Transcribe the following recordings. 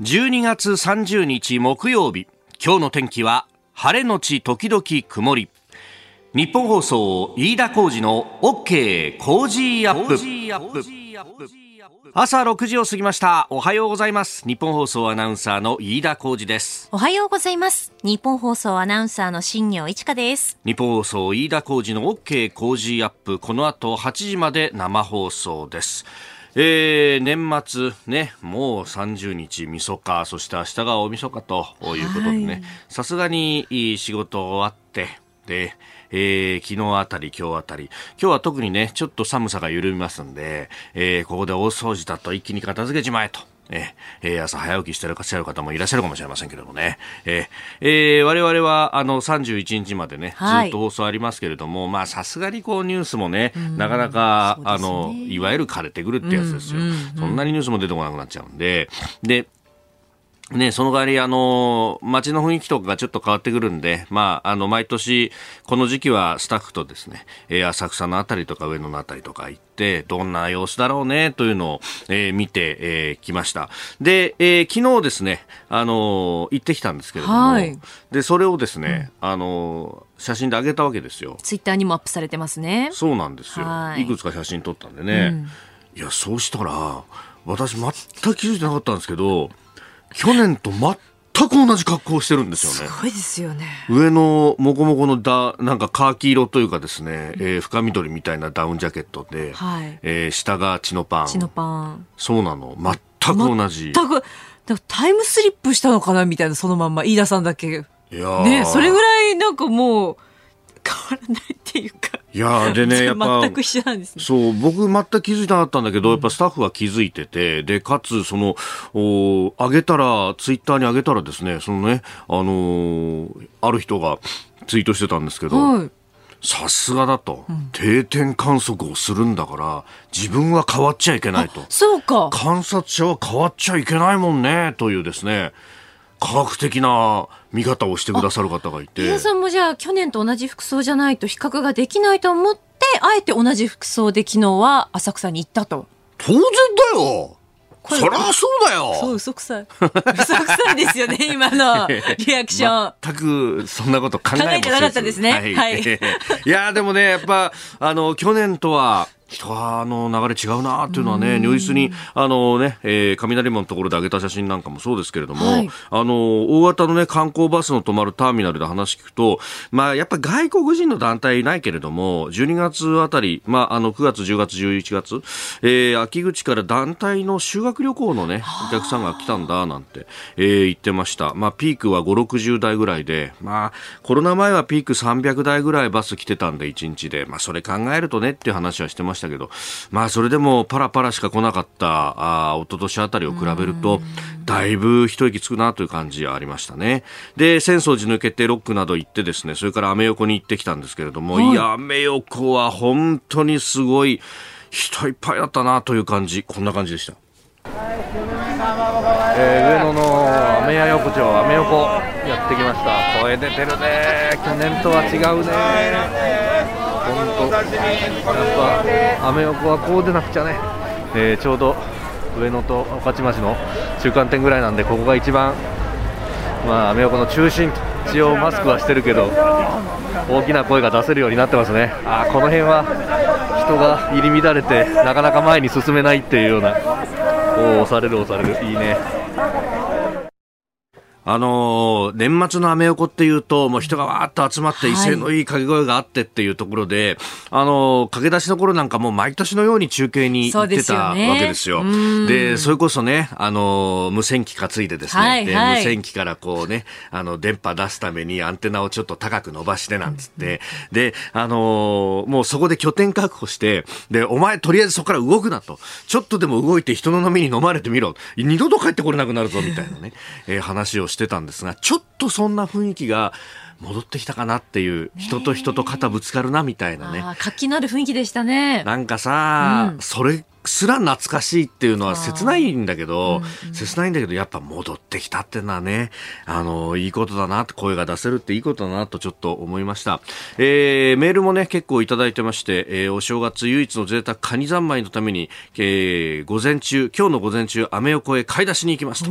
12月30日木曜日。今日の天気は晴れのち時々曇り。日本放送飯田浩二の OK 工事アップ。朝6時を過ぎました。おはようございます。日本放送アナウンサーの飯田浩二です。おはようございます。日本放送アナウンサーの新業一華です。日本放送飯田浩二の OK 工事アップ。この後8時まで生放送ですえー、年末ね、もう30日みそか、そして明日が大晦日ということでね、さすがにいい仕事終わって、で、えー、昨日あたり、今日あたり、今日は特にね、ちょっと寒さが緩みますんで、えー、ここで大掃除だと一気に片付けちまえと。えー、朝早起きしてらっしゃる方もいらっしゃるかもしれませんけれどもね。えー、えー、我々は、あの、31日までね、ずっと放送ありますけれども、まあ、さすがにこう、ニュースもね、なかなか、あの、いわゆる枯れてくるってやつですよ、そんなにニュースも出てこなくなっちゃうんで、で、ね、その代わり、あの、街の雰囲気とかがちょっと変わってくるんで、まあ、あの、毎年、この時期はスタッフとですね、えー、浅草のあたりとか上野のあたりとか行って、どんな様子だろうね、というのを、えー、見て、えー、きました。で、えー、昨日ですね、あの行ってきたんですけれども、はい、で、それをですね、うん、あの写真で上げたわけですよ。ツイッターにもアップされてますね。そうなんですよ。いくつか写真撮ったんでね。うん、いや、そうしたら、私全く気づいてなかったんですけど、去年と全く同じ格好をしてるんですよね。すごいですよね。上のもこもこのだ、なんかカーキ色というかですね、うん、えー、深緑みたいなダウンジャケットで、はい、えー、下がチノパン。チノパン。そうなの。全く同じ。全く、タイムスリップしたのかなみたいな、そのまんま、飯田さんだけ。いやね、それぐらいなんかもう、変わらないっていうか。いやでね、やっぱ、全く一緒なんですね。そう、僕全く気づいてなかったんだけど、やっぱスタッフは気づいてて、で、かつ、その、お上げたら、ツイッターに上げたらですね、そのね、あのー、ある人がツイートしてたんですけど、はい。さすがだと、うん、定点観測をするんだから自分は変わっちゃいけないと。そうか。観察者は変わっちゃいけないもんねというですね科学的な見方をしてくださる方がいて。皆さんもじゃあ去年と同じ服装じゃないと比較ができないと思って、あえて同じ服装で昨日は浅草に行ったと。当然だよそりゃそうだよそう、嘘くさい。嘘くさいですよね、今の リアクション。全くそんなこと考え考えてなかったですね。はい。はい、いや、でもね、やっぱ、あの、去年とは、人の流れ違うなっていうのはね、如実に、あのね、えー、雷門のところで上げた写真なんかもそうですけれども、はい、あの、大型のね、観光バスの止まるターミナルで話聞くと、まあ、やっぱり外国人の団体いないけれども、12月あたり、まあ、あの、9月、10月、11月、えー、秋口から団体の修学旅行のね、お客さんが来たんだ、なんて、えー、言ってました。まあ、ピークは5、60台ぐらいで、まあ、コロナ前はピーク300台ぐらいバス来てたんで、1日で、まあ、それ考えるとねっていう話はしてましたしたけど、まあそれでもパラパラしか来なかったあ一昨年あたりを比べると、だいぶ一息つくなという感じはありましたね。で、浅草寺抜けてロックなど行ってですね、それからアメ横に行ってきたんですけれども、はい、いや、アメ横は本当にすごい人いっぱいだったなという感じ、こんな感じでした。えー、上野のアメヤ横丁、アメ横やってきました。声出てるね。去年とは違うね。本当やっぱアメ横はこうでなくちゃね、えー、ちょうど上野と御徒町の中間点ぐらいなんでここが一番まあアメ横の中心一応マスクはしてるけど大きな声が出せるようになってますね。あこの辺は人が入り乱れてなかなか前に進めないっていうようなお押される押される。いいね。あのー、年末のアメ横っていうと、もう人がわーっと集まって威勢のいい掛け声があってっていうところで、はい、あのー、駆け出しの頃なんかもう毎年のように中継に行ってたわけですよ。で、それこそね、あのー、無線機担いでですね、はいはい、無線機からこうね、あの、電波出すためにアンテナをちょっと高く伸ばしてなんつって、うん、で、あのもうそこで拠点確保して、で、お前とりあえずそこから動くなと。ちょっとでも動いて人の波に飲まれてみろ。二度と帰ってこれなくなるぞみたいなね、えー、話をしてしてたんですが、ちょっとそんな雰囲気が、戻ってきたかなっていう人と人と肩ぶつかるなみたいなね。活気のある雰囲気でしたね。なんかさ、うん、それすら懐かしいっていうのは切ないんだけど、うんうん、切ないんだけど、やっぱ戻ってきたっていうのはね、あの、いいことだなって、声が出せるっていいことだなとちょっと思いました。えー、メールもね、結構いただいてまして、えー、お正月唯一の贅沢カニ三昧のために、えー、午前中、今日の午前中、アメ横へ買い出しに行きますと。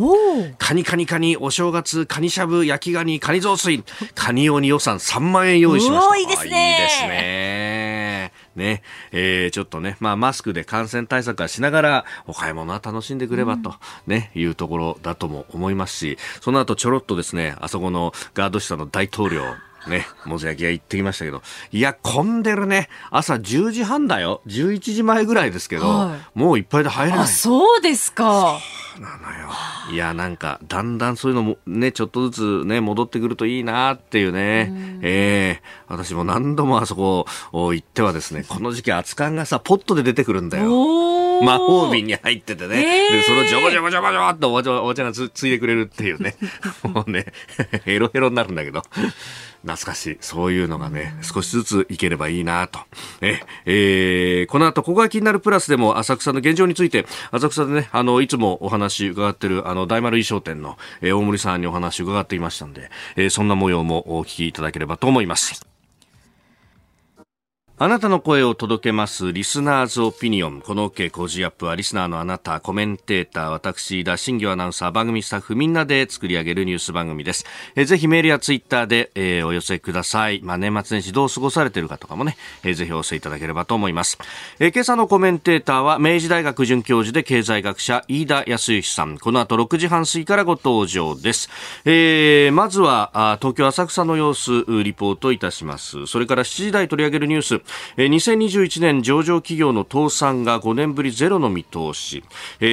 カニカニカニ、お正月、カニしゃぶ、焼きガニ、カニ雑炊、カニ用に予算3万円用意しました。いいですね。ね、えー、ちょっとね、まあ、マスクで感染対策はしながら、お買い物は楽しんでくればと、ね、いうところだとも思いますし、その後ちょろっとですね、あそこのガード下の大統領、ね、もず焼き屋行ってきましたけど、いや、混んでるね。朝10時半だよ。11時前ぐらいですけど、はい、もういっぱいで入れない。あ、そうですか。なのよ。いや、なんか、だんだんそういうのもね、ちょっとずつね、戻ってくるといいなっていうね。うええー、私も何度もあそこ行ってはですね、この時期熱燗がさ、ポットで出てくるんだよ。魔法瓶に入っててね。えー、で、そのジョボジョボジョボジョボってお茶お茶がつついてくれるっていうね。もうね、ヘロヘロになるんだけど。懐かしい。そういうのがね、少しずついければいいなと。え、えー、この後、ここが気になるプラスでも、浅草の現状について、浅草でね、あの、いつもお話伺ってる、あの、大丸衣装店の、えー、大森さんにお話伺っていましたんで、えー、そんな模様もお聞きいただければと思います。あなたの声を届けます、リスナーズオピニオン。この OK 工事アップは、リスナーのあなた、コメンテーター、私、田新業アナウンサー、番組スタッフ、みんなで作り上げるニュース番組です。えぜひメールやツイッターで、えー、お寄せください。まあ、年末年始どう過ごされてるかとかもね、えー、ぜひお寄せいただければと思います。えー、今朝のコメンテーターは、明治大学准教授で経済学者、飯田康之さん。この後6時半過ぎからご登場です。えー、まずは、あ東京浅草の様子、リポートいたします。それから7時台取り上げるニュース、2021年上場企業の倒産が5年ぶりゼロの見通し、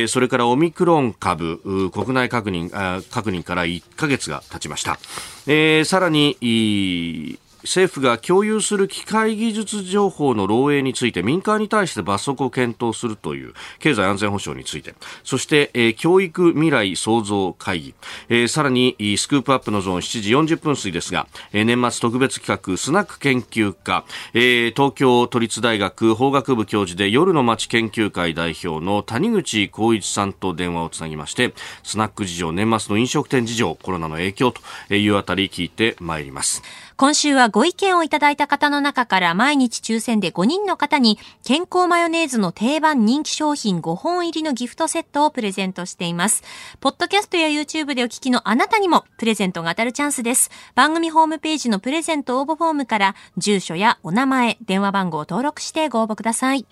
それからオミクロン株国内確認確認から1ヶ月が経ちました、え、さらに政府が共有する機械技術情報の漏洩について民間に対して罰則を検討するという経済安全保障について。そして、えー、教育未来創造会議、えー、さらにスクープアップのゾーン7時40分過ぎですが、えー、年末特別企画スナック研究家、えー、東京都立大学法学部教授で夜の街研究会代表の谷口光一さんと電話をつなぎましてスナック事情年末の飲食店事情コロナの影響というあたり聞いてまいります。今週はご意見をいただいた方の中から毎日抽選で5人の方に健康マヨネーズの定番人気商品5本入りのギフトセットをプレゼントしています。ポッドキャストや YouTube でお聞きのあなたにもプレゼントが当たるチャンスです。番組ホームページのプレゼント応募フォームから住所やお名前、電話番号を登録してご応募ください。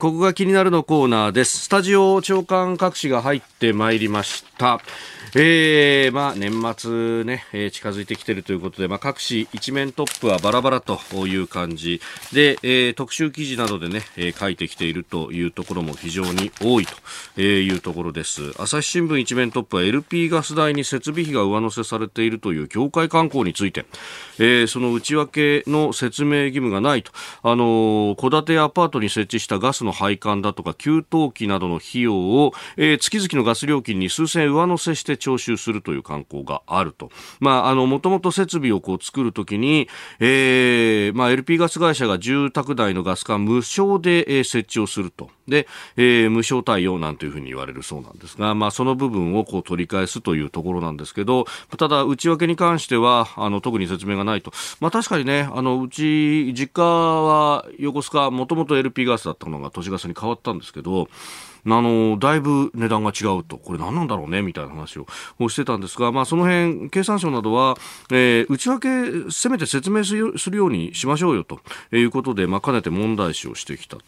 ここが気になるのコーナーです。スタジオ長官各紙が入ってまいりました。えー、まあ、年末ね、えー、近づいてきているということで、まあ、各紙一面トップはバラバラという感じで、えー、特集記事などでね、えー、書いてきているというところも非常に多いというところです。朝日新聞一面トップは LP ガス代に設備費が上乗せされているという境界観光について、えー、その内訳の説明義務がないと、あの戸建てアパートに設置したガスの配管だとか給湯器などの費用を、えー、月々のガス料金に数千円上乗せして徴収するという観光があると。まあ、あの、もともと設備をこう作るときに、えー、まあ、LP ガス会社が住宅内のガス管無償で、えー、設置をすると。で、えー、無償対応なんていうふうに言われるそうなんですが、まあ、その部分をこう取り返すというところなんですけど、ただ、内訳に関しては、あの、特に説明がないと。まあ、確かにね、あの、うち、実家は横須賀、もともと LP ガスだったのが都市ガスに変わったんですけど、あの、だいぶ値段が違うと、これ何なんだろうね、みたいな話をしてたんですが、まあ、その辺、経産省などは、えー、内訳、せめて説明するようにしましょうよ、ということで、まあ、かねて問題視をしてきた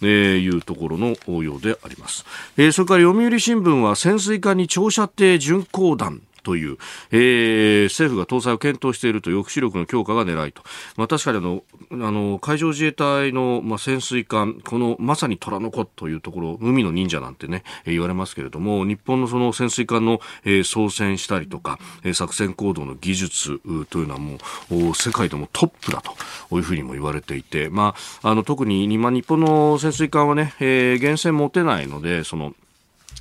というところの応用であります。えー、それから読売新聞は、潜水艦に長射程巡航弾、という、えー、政府が搭載を検討していると抑止力の強化が狙いと。まあ、確かにあの、あの、海上自衛隊の、まあ、潜水艦、このまさに虎の子というところ、海の忍者なんてね、えー、言われますけれども、日本のその潜水艦の、えー、操船したりとか、えー、作戦行動の技術というのはもう、世界でもトップだというふうにも言われていて、まあ、あの、特に今日本の潜水艦はね、えー、源泉持てないので、その、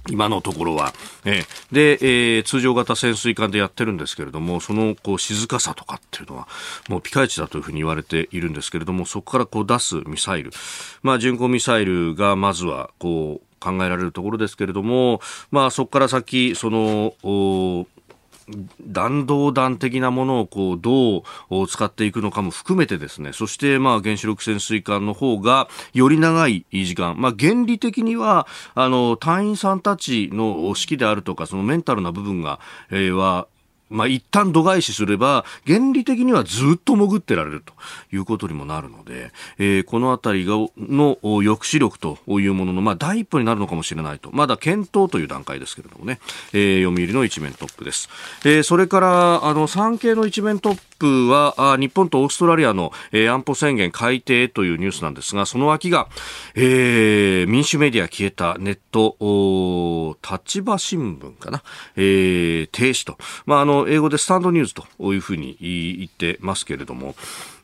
今のところは。えー、で、えー、通常型潜水艦でやってるんですけれども、そのこう静かさとかっていうのは、もうピカイチだというふうに言われているんですけれども、そこからこう出すミサイル、まあ巡航ミサイルがまずはこう考えられるところですけれども、まあそこから先、その、弾道弾的なものをこうどう使っていくのかも含めてですね、そしてまあ原子力潜水艦の方がより長い時間、まあ原理的にはあの隊員さんたちの指揮であるとかそのメンタルな部分が、えー、はまあ、一旦度外視すれば、原理的にはずっと潜ってられるということにもなるので、えー、このあたりがの抑止力というものの、まあ、第一歩になるのかもしれないと。まだ検討という段階ですけれどもね、えー、読売の一面トップです。えー、それから、あの、産経の一面トップは、日本とオーストラリアの、え、安保宣言改定というニュースなんですが、その脇が、えー、民主メディア消えたネット、立場新聞かな、えー、停止と。まあ、あの、英語でスタンドニュースというふうに言ってますけれども、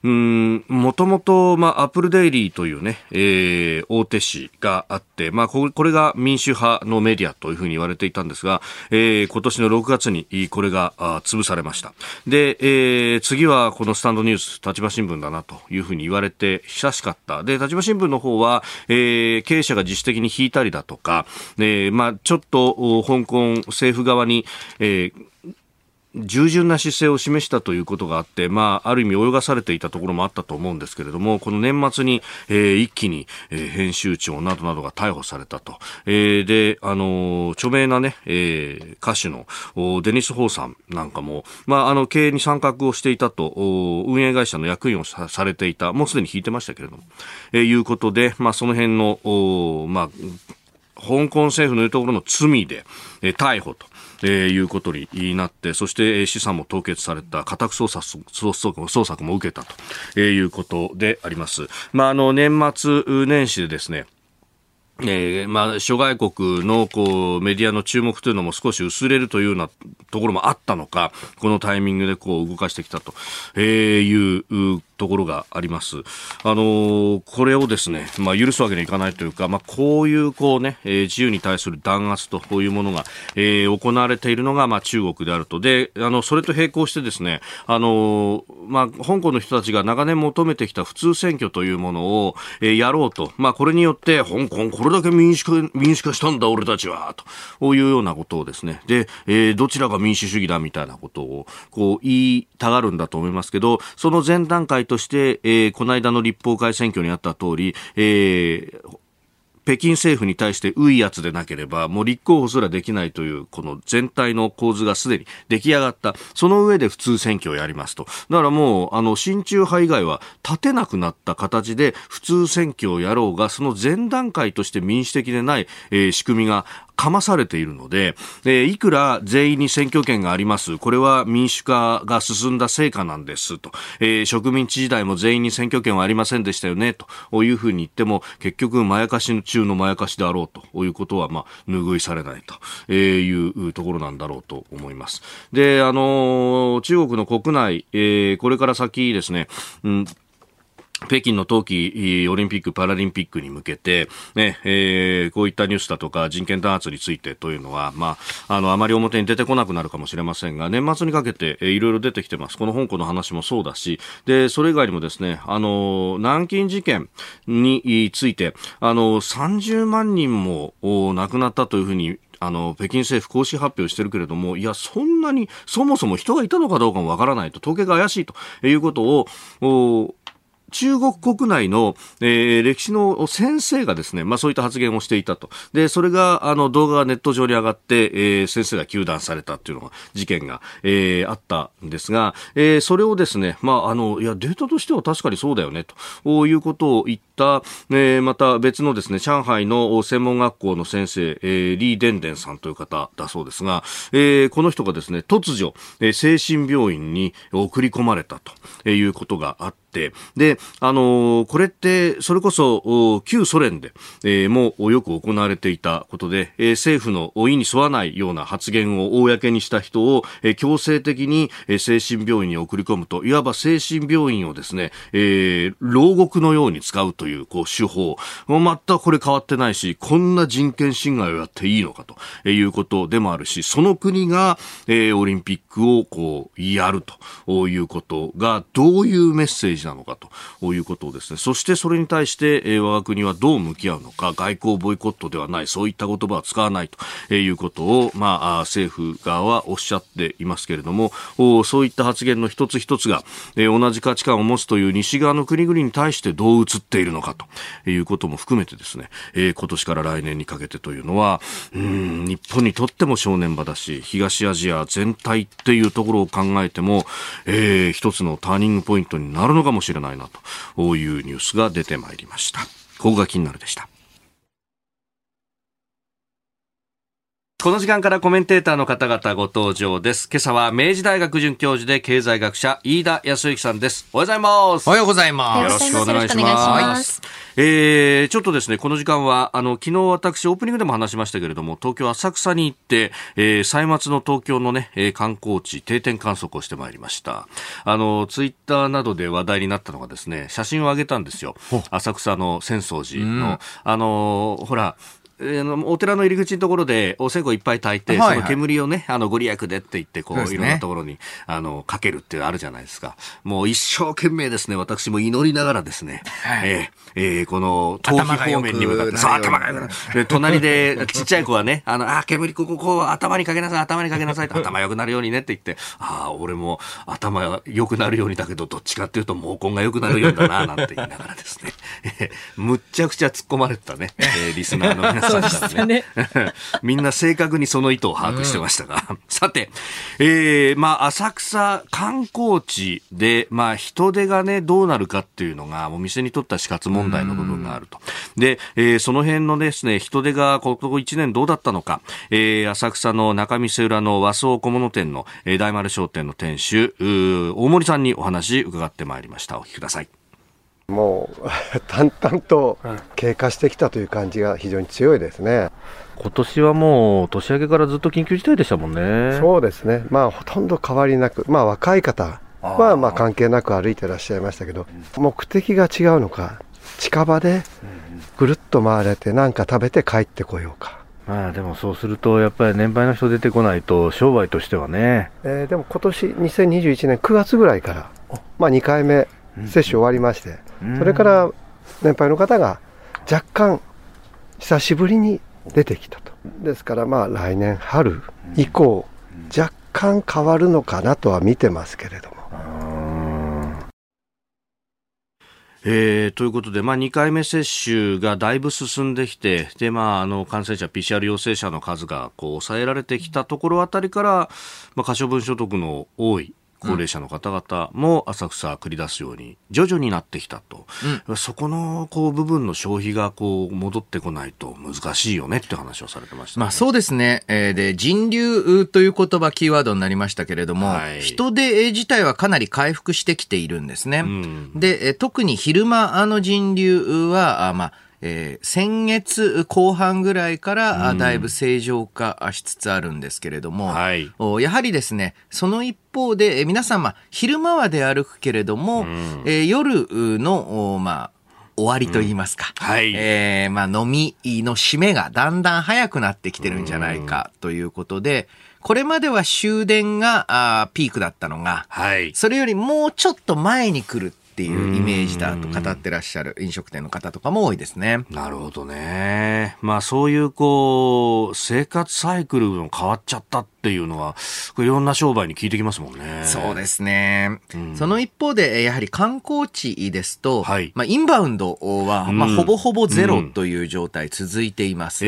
もともと、まあ、アップルデイリーというね、えー、大手紙があって、まあ、これが民主派のメディアというふうに言われていたんですが、えー、今年の6月にこれが潰されました。で、えー、次はこのスタンドニュース、立場新聞だなというふうに言われて久しかった。で、立場新聞の方は、えー、経営者が自主的に引いたりだとか、えー、まあ、ちょっと香港政府側に、えー従順な姿勢を示したということがあって、まあ、ある意味泳がされていたところもあったと思うんですけれども、この年末に、えー、一気に、えー、編集長などなどが逮捕されたと。えー、で、あの、著名なね、えー、歌手のデニス・ホーさんなんかも、まあ、あの、経営に参画をしていたと、運営会社の役員をされていた、もうすでに引いてましたけれども、えー、いうことで、まあ、その辺の、まあ、香港政府のいうところの罪で、えー、逮捕と。えー、いうことになって、そして資産も凍結された家宅捜索捜索も受けたということであります。まあ、あの、年末年始でですね、えー、まあ、諸外国の、こう、メディアの注目というのも少し薄れるというようなところもあったのか、このタイミングでこう動かしてきたと、えー、いうところがあります。あの、これをですね、まあ、許すわけにはいかないというか、まあ、こういうこうね、えー、自由に対する弾圧とこういうものが、えー、行われているのが、まあ、中国であると。で、あの、それと並行してですね、あのまあ、香港の人たちが長年求めてきた普通選挙というものを、えー、やろうと。まあ、これによって、香港、これだけ民主化、民主化したんだ、俺たちは、というようなことをですね、で、えー、どちらが民主主義だみたいなことを、こう、言いたがるんだと思いますけど、その前段階として、えー、この間の立法会選挙にあった通り、えー、北京政府に対してういやつでなければ、もう立候補すらできないという、この全体の構図がすでに出来上がった。その上で普通選挙をやりますと。だからもう、あの、親中派以外は立てなくなった形で普通選挙をやろうが、その前段階として民主的でない、えー、仕組みがかまされているので、えー、いくら全員に選挙権があります。これは民主化が進んだ成果なんですと。えー、植民地時代も全員に選挙権はありませんでしたよね、というふうに言っても、結局、まやかし中中のまやかしであろうということは、まあ、拭いされないというところなんだろうと思います。で、あの、中国の国内、えー、これから先ですね、うん北京の冬季オリンピック・パラリンピックに向けて、ね、えー、こういったニュースだとか人権弾圧についてというのは、まあ、あの、あまり表に出てこなくなるかもしれませんが、年末にかけて、いろいろ出てきてます。この香港の話もそうだし、で、それ以外にもですね、あの、南京事件について、あの、30万人も亡くなったというふうにあの、北京政府公式発表してるけれども、いや、そんなに、そもそも人がいたのかどうかもわからないと、統計が怪しいということを、中国国内の、えー、歴史の先生がですね、まあそういった発言をしていたと。で、それが、あの、動画がネット上に上がって、えー、先生が糾弾されたっていうのが、事件が、えー、あったんですが、えー、それをですね、まあ、あの、いや、データとしては確かにそうだよね、ということを言った、えー、また別のですね、上海の専門学校の先生、えー、リー・デンデンさんという方だそうですが、えー、この人がですね、突如、えー、精神病院に送り込まれたということがあって、で、あのこれってそれこそ旧ソ連で、えー、もよく行われていたことで、えー、政府の意に沿わないような発言を公にした人を、えー、強制的に、えー、精神病院に送り込むといわば精神病院をですね、えー、牢獄のように使うというこう手法。全くこれ変わってないしこんな人権侵害をやっていいのかということでもあるしその国が、えー、オリンピックをこうやるということがどういうメッセージなのかということですね。そしてそれに対して、えー、我が国はどう向き合うのか外交ボイコットではないそういった言葉は使わないということを、まあ、政府側はおっしゃっていますけれどもそういった発言の一つ一つが、えー、同じ価値観を持つという西側の国々に対してどう映っているのかということも含めてですね、えー、今年から来年にかけてというのはうん日本にとっても正念場だし東アジア全体っていうところを考えても、えー、一つのターニングポイントになるのかかもしれないなというニュースが出てまいりました。ここが気になるでした。この時間からコメンテーターの方々ご登場です。今朝は明治大学准教授で経済学者飯田康之さんです。おはようございます。おはようございます。よろしくお願いします。えー、ちょっとですね、この時間は、あの、昨日私オープニングでも話しましたけれども、東京浅草に行って、えー、歳末の東京のね、えー、観光地定点観測をしてまいりました。あの、ツイッターなどで話題になったのがですね、写真を上げたんですよ。浅草の浅草寺の、あの、ほら、お寺の入り口のところでお線香いっぱい炊いて、はいはい、その煙をね、あの、ご利益でって言って、こう、ね、いろんなところに、あの、かけるっていうのあるじゃないですか。もう一生懸命ですね、私も祈りながらですね、はい、えー、えー、この、頭皮方面に向かって、そう、頭がよくで、隣で、ちっちゃい子はね、あの、あ、煙ここ、こう、頭にかけなさい、頭にかけなさい、頭良くなるようにねって言って、ああ、俺も頭良くなるようにだけど、どっちかっていうと毛根が良くなるようだな、なんて言いながらですね、えー、むっちゃくちゃ突っ込まれてたね、えー、リスナーの皆さんからね。みんな正確にその意図を把握してましたが。うん、さて、えー、まあ、浅草観光地で、まあ、人手がね、どうなるかっていうのが、お店にとっては死活問題の部分があると。で、えー、その辺のですね、人手がここ1年どうだったのか、えー、浅草の中見世裏の和装小物店の、えー、大丸商店の店主、大森さんにお話伺ってまいりました。お聞きください。もう 淡々と経過してきたという感じが非常に強いですね。今年はもう年明けからずっと緊急事態でしたもんね。そうですね。まあほとんど変わりなく、まあ若い方はまあ関係なく歩いてらっしゃいましたけど、目的が違うのか、近場でぐるっと回れて何か食べて帰ってこようか。まあでもそうすると、やっぱり年配の人出てこないと、商売としてはね。えー、でも今年2021年9月ぐらいから、まあ2回目接種終わりまして、それから年配の方が若干久しぶりに出てきたと。ですからまあ来年春以降、若干変わるのかなとは見てますけれども。えー、ということで、まあ、2回目接種がだいぶ進んできて、で、まあ、あの、感染者、PCR 陽性者の数が、こう、抑えられてきたところあたりから、まあ、可処分所得の多い高齢者の方々も浅草繰り出すように徐々になってきたと、うん、そこのこう部分の消費がこう戻ってこないと難しいよねって話をされてました、ね、まあ、そうですね、えー、で人流という言葉キーワードになりましたけれども、はい、人手自体はかなり回復してきているんですね。うん、で特に昼間の人流はまあえー、先月後半ぐらいからだいぶ正常化しつつあるんですけれども、はい、やはりですね、その一方で、皆さん、まあ、昼間は出歩くけれども、えー、夜の、まあ、終わりと言いますか。うん、はい。えー、まあ、飲みの締めがだんだん早くなってきてるんじゃないかということで、これまでは終電があピークだったのが、はい。それよりもうちょっと前に来るっていうイメージだと語ってらっしゃる飲食店の方とかも多いですね。なるほどね。まあそういうこう、生活サイクルの変わっちゃったっていうのは、いろんな商売に聞いてきますもんね。そうですね。うん、その一方で、やはり観光地ですと、はい、まあインバウンドは、まあほぼほぼゼロという状態続いています。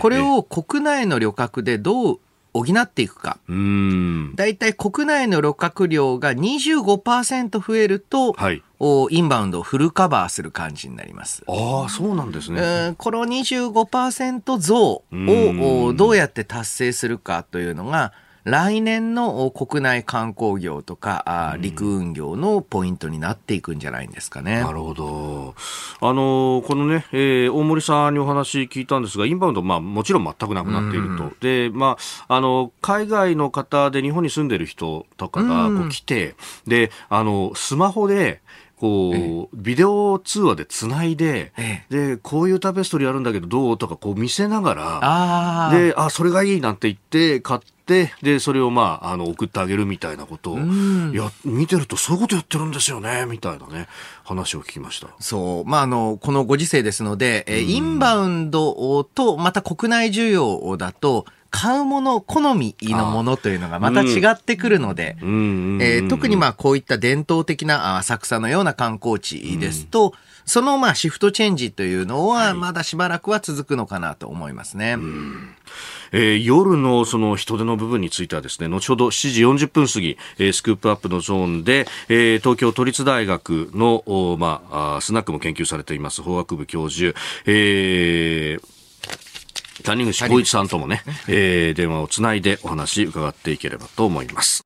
これを国内の旅客でどう補っていくか。大体国内の旅客量が25%増えると、はい、インバウンドをフルカバーする感じになります。ああ、そうなんですね。この25%増をどうやって達成するかというのが、来年の国内観光業とか、あ陸運業のポイントになっていくんじゃないんですかね。なるほど。あの、このね、えー、大森さんにお話聞いたんですが、インバウンド、まあ、もちろん全くなくなっていると。で、まあ、あの、海外の方で日本に住んでる人とかがこう来て、で、あの、スマホで、こう、ビデオ通話でつないで、で、こういうタペストリーあるんだけどどうとかこう見せながら、で、あ、それがいいなんて言って買って、で、それをまあ、あの、送ってあげるみたいなことを、いや、見てるとそういうことやってるんですよね、みたいなね、話を聞きました。そう。まあ、あの、このご時世ですので、えインバウンドと、また国内需要だと、買うもの、好みのものというのがまた違ってくるので、え特にまあこういった伝統的な浅草のような観光地ですと、うん、そのまあシフトチェンジというのはまだしばらくは続くのかなと思いますね。えー、夜のその人手の部分についてはですね、後ほど7時40分過ぎ、えー、スクープアップのゾーンで、えー、東京都立大学の、まあ、スナックも研究されています法学部教授、えー、谷口浩一さんともね、えー、電話をつないでお話伺っていければと思います。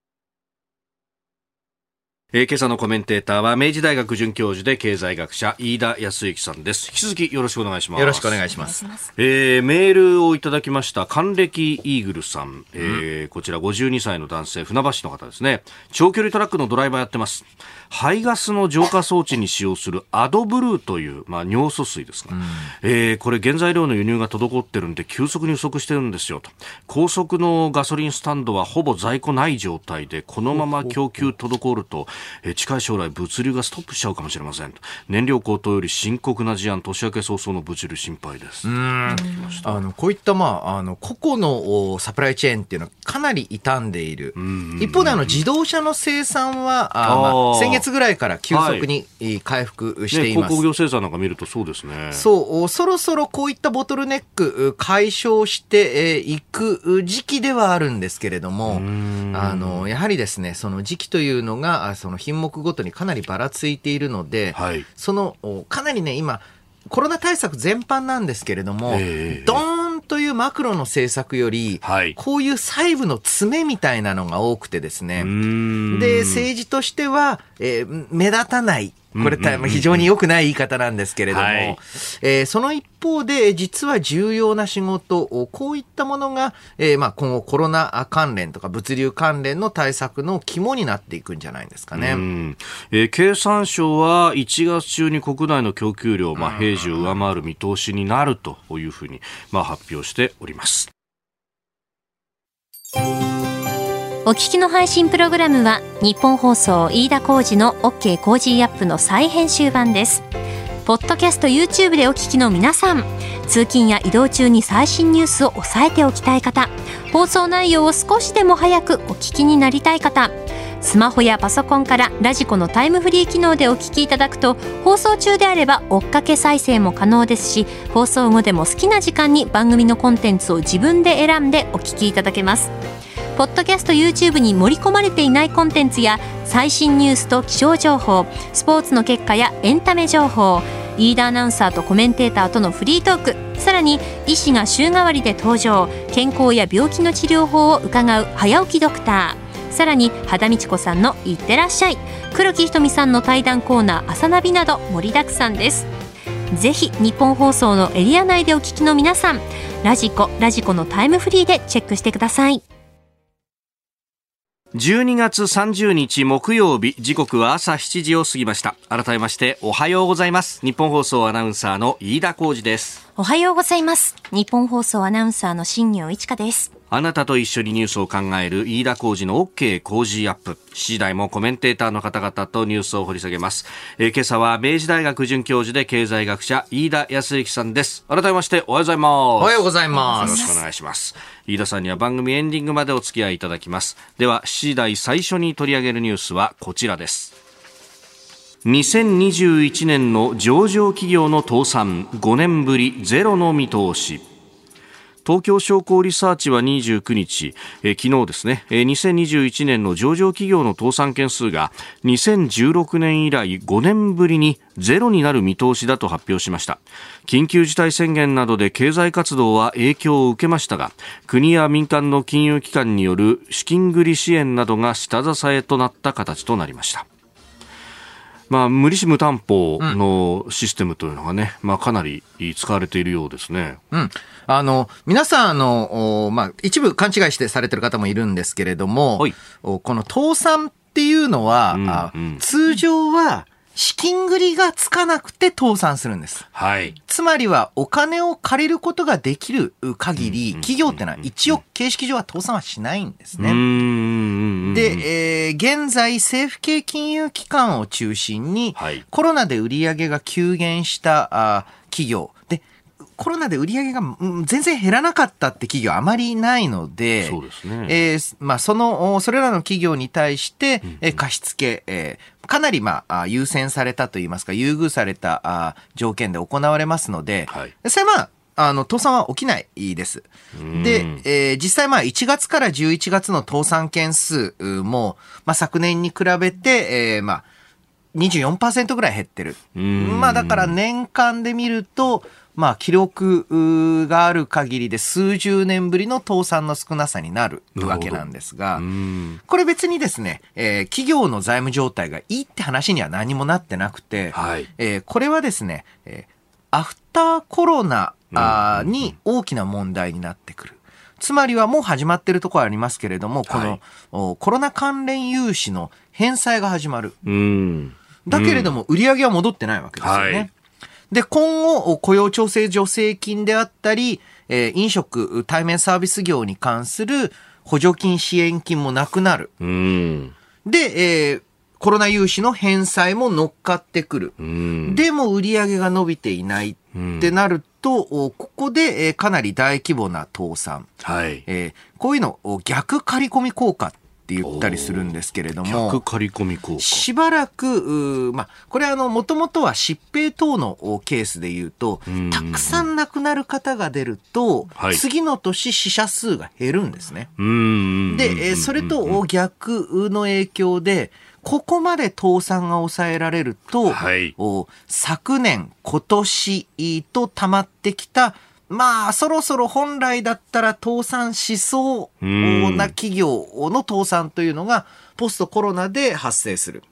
えー、今朝のコメンテーターは明治大学准教授で経済学者飯田康之さんです。引き続きよろしくお願いします。よろしくお願いします。えー、メールをいただきました還暦イーグルさん、えー、こちら52歳の男性船橋の方ですね。長距離トラックのドライバーやってます排ガスの浄化装置に使用するアドブルーという、まあ、尿素水ですが、うん、えー、これ原材料の輸入が滞ってるんで急速に不足してるんですよと。高速のガソリンスタンドはほぼ在庫ない状態でこのまま供給滞ると、えー、近い将来物流がストップしちゃうかもしれません燃料高騰より深刻な事案年明け早々の物流心配です。あのこういった、まあ、あの個々のサプライチェーンっていうのはかなり傷んでいる。一方であの自動車の生産はあ、まあ、先月月ぐらいから急速に回復しています、ね、工業生産なんか見るとそうですね。そうそろそろこういったボトルネック解消していく時期ではあるんですけれどもあのやはりですねその時期というのがその品目ごとにかなりばらついているので、はい、そのかなりね今コロナ対策全般なんですけれども、えー、ドーンというマクロの政策より、はい、こういう細部の詰めみたいなのが多くてですね、で、政治としては、えー、目立たないこれ、非常に良くない言い方なんですけれども、はい、えー、その一方で、実は重要な仕事、こういったものが、えー、まあ今後コロナ関連とか物流関連の対策の肝になっていくんじゃないですかね。えー、経産省は1月中に国内の供給量、まあ、平時を上回る見通しになるというふうに、まあ、発表しております。お聞きの配信プログラムは日本放送飯田浩司の OK Cozy up の再編集版です。ポッドキャスト YouTube でお聞きの皆さん、通勤や移動中に最新ニュースを押さえておきたい方、放送内容を少しでも早くお聞きになりたい方、スマホやパソコンからラジコのタイムフリー機能でお聞きいただくと放送中であれば追っかけ再生も可能ですし放送後でも好きな時間に番組のコンテンツを自分で選んでお聞きいただけますポッドキャスト YouTube に盛り込まれていないコンテンツや最新ニュースと気象情報スポーツの結果やエンタメ情報リーダーアナウンサーとコメンテーターとのフリートークさらに医師が週替わりで登場健康や病気の治療法を伺う早起きドクターさらに肌道子さんの「いってらっしゃい」黒木ひとみさんの対談コーナー「朝ナビ」など盛りだくさんです。ぜひ日本放送のエリア内でお聞きの皆さんラジコラジコのタイムフリーでチェックしてください。12月30日木曜日時刻は朝7時を過ぎました。改めましておはようございます。日本放送アナウンサーの飯田浩二です。おはようございます。日本放送アナウンサーの新業一華です。あなたと一緒にニュースを考える飯田浩二の OK 工事アップ。7時台もコメンテーターの方々とニュースを掘り下げます。えー、今朝は明治大学准教授で経済学者飯田康之さんです。改めましておはようございます。おはようございます。よろしくお願いします。飯田さんには番組エンディングまでお付き合いいただきます。では7時台最初に取り上げるニュースはこちらです。2021年の上場企業の倒産5年ぶりゼロの見通し。東京商工リサーチは29日、えー、昨日ですね、えー、2021年の上場企業の倒産件数が2016年以来5年ぶりにゼロになる見通しだと発表しました緊急事態宣言などで経済活動は影響を受けましたが国や民間の金融機関による資金繰り支援などが下支えとなった形となりましたまあ、無利子無担保のシステムというのがね、うん、まあ、かなり使われているようですね。うん。あの、皆さん、あの、まあ、一部勘違いしてされてる方もいるんですけれども、はい、この倒産っていうのは、うんうん、通常は資金繰りがつかなくて倒産するんです。はい。つまりはお金を借りることができる限り、企業ってのは一応形式上は倒産はしないんですね。で、えー、現在政府系金融機関を中心に、はい、コロナで売り上げが急減したあ企業、コロナで売り上げが全然減らなかったって企業あまりないので、そうですね。えー、まあ、その、それらの企業に対して、え貸付、えー、かなり、まあ、優先されたといいますか、優遇されたあ条件で行われますので、はい、それはまあ、あの、倒産は起きないです。で、えー、実際まあ1月から11月の倒産件数も、まあ昨年に比べて、えー、まあ24%ぐらい減ってる。まあだから年間で見ると、まあ、記録がある限りで数十年ぶりの倒産の少なさになるわけなんですが、これ別にですね、えー、企業の財務状態がいいって話には何もなってなくて、はい、えー、これはですね、えー、アフターコロナに大きな問題になってくる。つまりはもう始まってるところありますけれども、この、はい、コロナ関連融資の返済が始まる。だけれども、売り上げは戻ってないわけですよね。はいで、今後、雇用調整助成金であったり、えー、飲食、対面サービス業に関する補助金支援金もなくなる。で、えー、コロナ融資の返済も乗っかってくる。でも売り上げが伸びていないってなると、ここで、えー、かなり大規模な倒産。はい。えー、こういうのを逆刈り込み効果って言ったりするんですけれども、しばらく、まあ、これあの、もともとは疾病等のケースで言うと、たくさん亡くなる方が出ると、はい、次の年死者数が減るんですね。で、それと逆の影響で、ここまで倒産が抑えられると、はい、昨年、今年と溜まってきたまあ、そろそろ本来だったら倒産しそうな企業の倒産というのが、ポストコロナで発生する。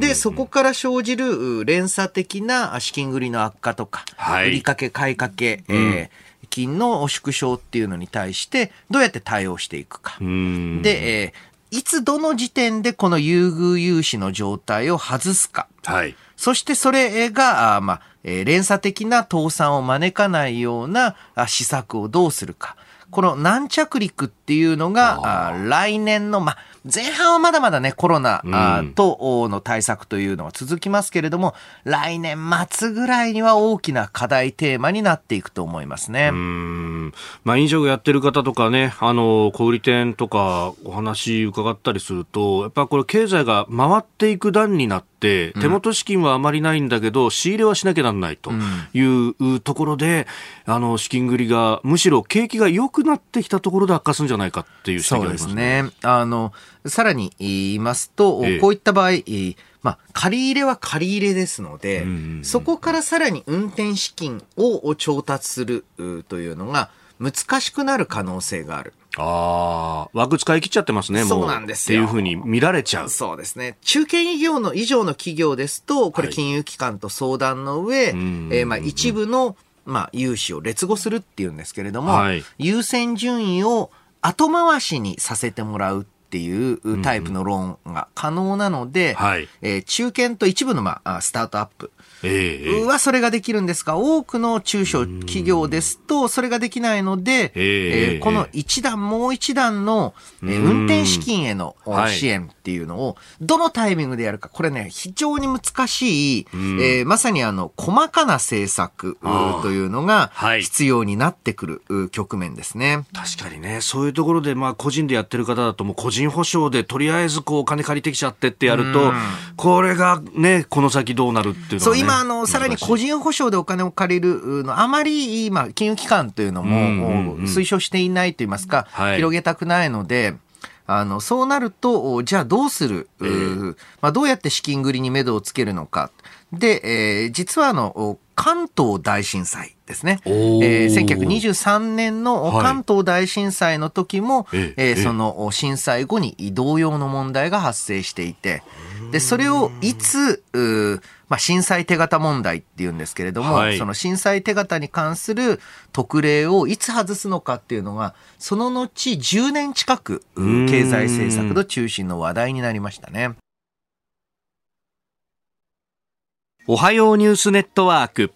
で、そこから生じる連鎖的な資金繰りの悪化とか、はい、売りかけ、買いかけ、えー、金の縮小っていうのに対して、どうやって対応していくか。で、えー、いつどの時点でこの優遇融資の状態を外すか。はい、そしてそれが、あまあ、えー、連鎖的な倒産を招かないような施策をどうするか。この軟着陸っていうのが、来年の、まあ、前半はまだまだね、コロナ、との対策というのは続きますけれども、来年末ぐらいには大きな課題テーマになっていくと思いますね。うん。まあ、飲食やってる方とかね、あの、小売店とかお話伺ったりすると、やっぱこれ経済が回っていく段になって、手元資金はあまりないんだけど、仕入れはしなきゃなんないというところで、あの、資金繰りが、むしろ景気が良くなってきたところで悪化するんじゃないかっていう指摘がありますね。そうですね。あの、さらに言いますと、ええ、こういった場合、まあ、借り入れは借り入れですので、そこからさらに運転資金を調達するというのが難しくなる可能性がある。ああ、枠使い切っちゃってますね、もう。そうなんですよ。っていうふうに見られちゃう。そうですね。中堅企業の以上の企業ですと、これ金融機関と相談の上、はい、えー、まあ一部の、まあ、融資を劣後するっていうんですけれども、はい、優先順位を後回しにさせてもらうっていうタイプのローンが可能なので、はい、えー、中堅と一部の、まあ、スタートアップはそれができるんですが、多くの中小企業ですと、それができないので、えー、この一段、もう一段の、えー、運転資金への支援っていうのを、どのタイミングでやるか、これね、非常に難しい、えー、まさにあの、細かな政策というのが必要になってくる局面ですね。確かにね、そういうところで、まあ、個人でやってる方だと、もう個人人保証でとりあえずこうお金借りてきちゃってってやると、これがね、この先どうなるっていうのは、ね、そう、今、あの、さらに個人保証でお金を借りるの、あまり今、金融機関というのも、推奨していないといいますか、はい、広げたくないので、あの、そうなると、じゃあどうする、えー、まあ、どうやって資金繰りに目処をつけるのか。で、えー、実はあの、関東大震災ですね。えー、1923年の関東大震災の時も、はい、えー、その震災後に同様の問題が発生していて、で、それをいつ、まあ、震災手形問題っていうんですけれども、はい、その震災手形に関する特例をいつ外すのかっていうのが、その後10年近く、経済政策の中心の話題になりましたね。おはようニュースネットワーク。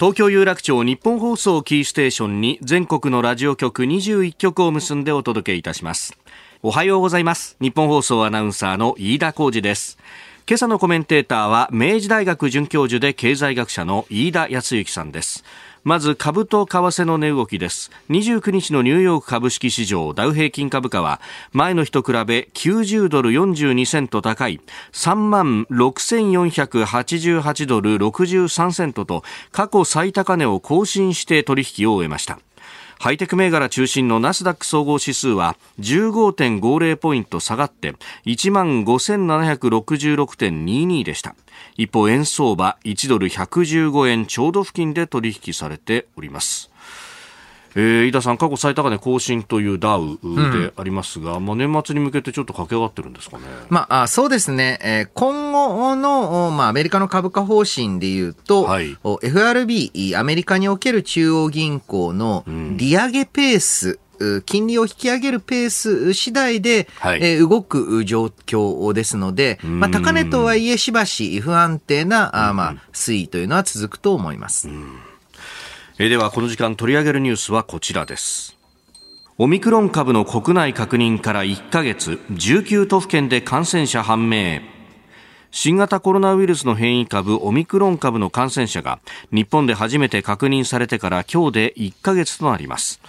東京有楽町日本放送キーステーションに全国のラジオ局21局を結んでお届けいたします。おはようございます。日本放送アナウンサーの飯田浩二です。今朝のコメンテーターは明治大学准教授で経済学者の飯田康之さんです。まず株と為替の値動きです。29日のニューヨーク株式市場ダウ平均株価は前の日と比べ90ドル42セント高い3万6488ドル63セントと過去最高値を更新して取引を終えました。ハイテク銘柄中心のナスダック総合指数は15.50ポイント下がって15,766.22でした。一方円相場1ドル115円ちょうど付近で取引されております。えー、飯田さん、過去最高値更新というダウでありますが、うん、まあ、年末に向けてちょっと駆け上がってるんですかね。まあ、そうですね、えー、今後の、まあ、アメリカの株価方針でいうと、はい、FRB、アメリカにおける中央銀行の利上げペース、うん、金利を引き上げるペース次第で、はい、えー、動く状況ですので、まあ、高値とはいえしばし不安定な、あまあ、推移というのは続くと思います。うんえではこの時間取り上げるニュースはこちらです。オミクロン株の国内確認から1ヶ月19都府県で感染者判明。新型コロナウイルスの変異株オミクロン株の感染者が日本で初めて確認されてから今日で1ヶ月となります。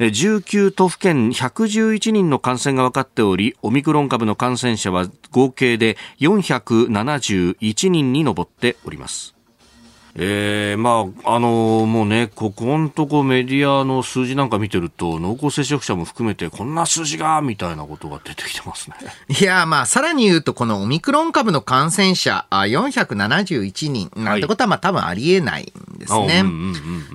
19都府県111人の感染が分かっておりオミクロン株の感染者は合計で471人に上っております。えー、まあ、あのー、もうね、ここんとこメディアの数字なんか見てると、濃厚接触者も含めて、こんな数字が、みたいなことが出てきてますね。いや、まあ、さらに言うと、このオミクロン株の感染者、あ471人なんてことは、まあ、多分ありえないんですね。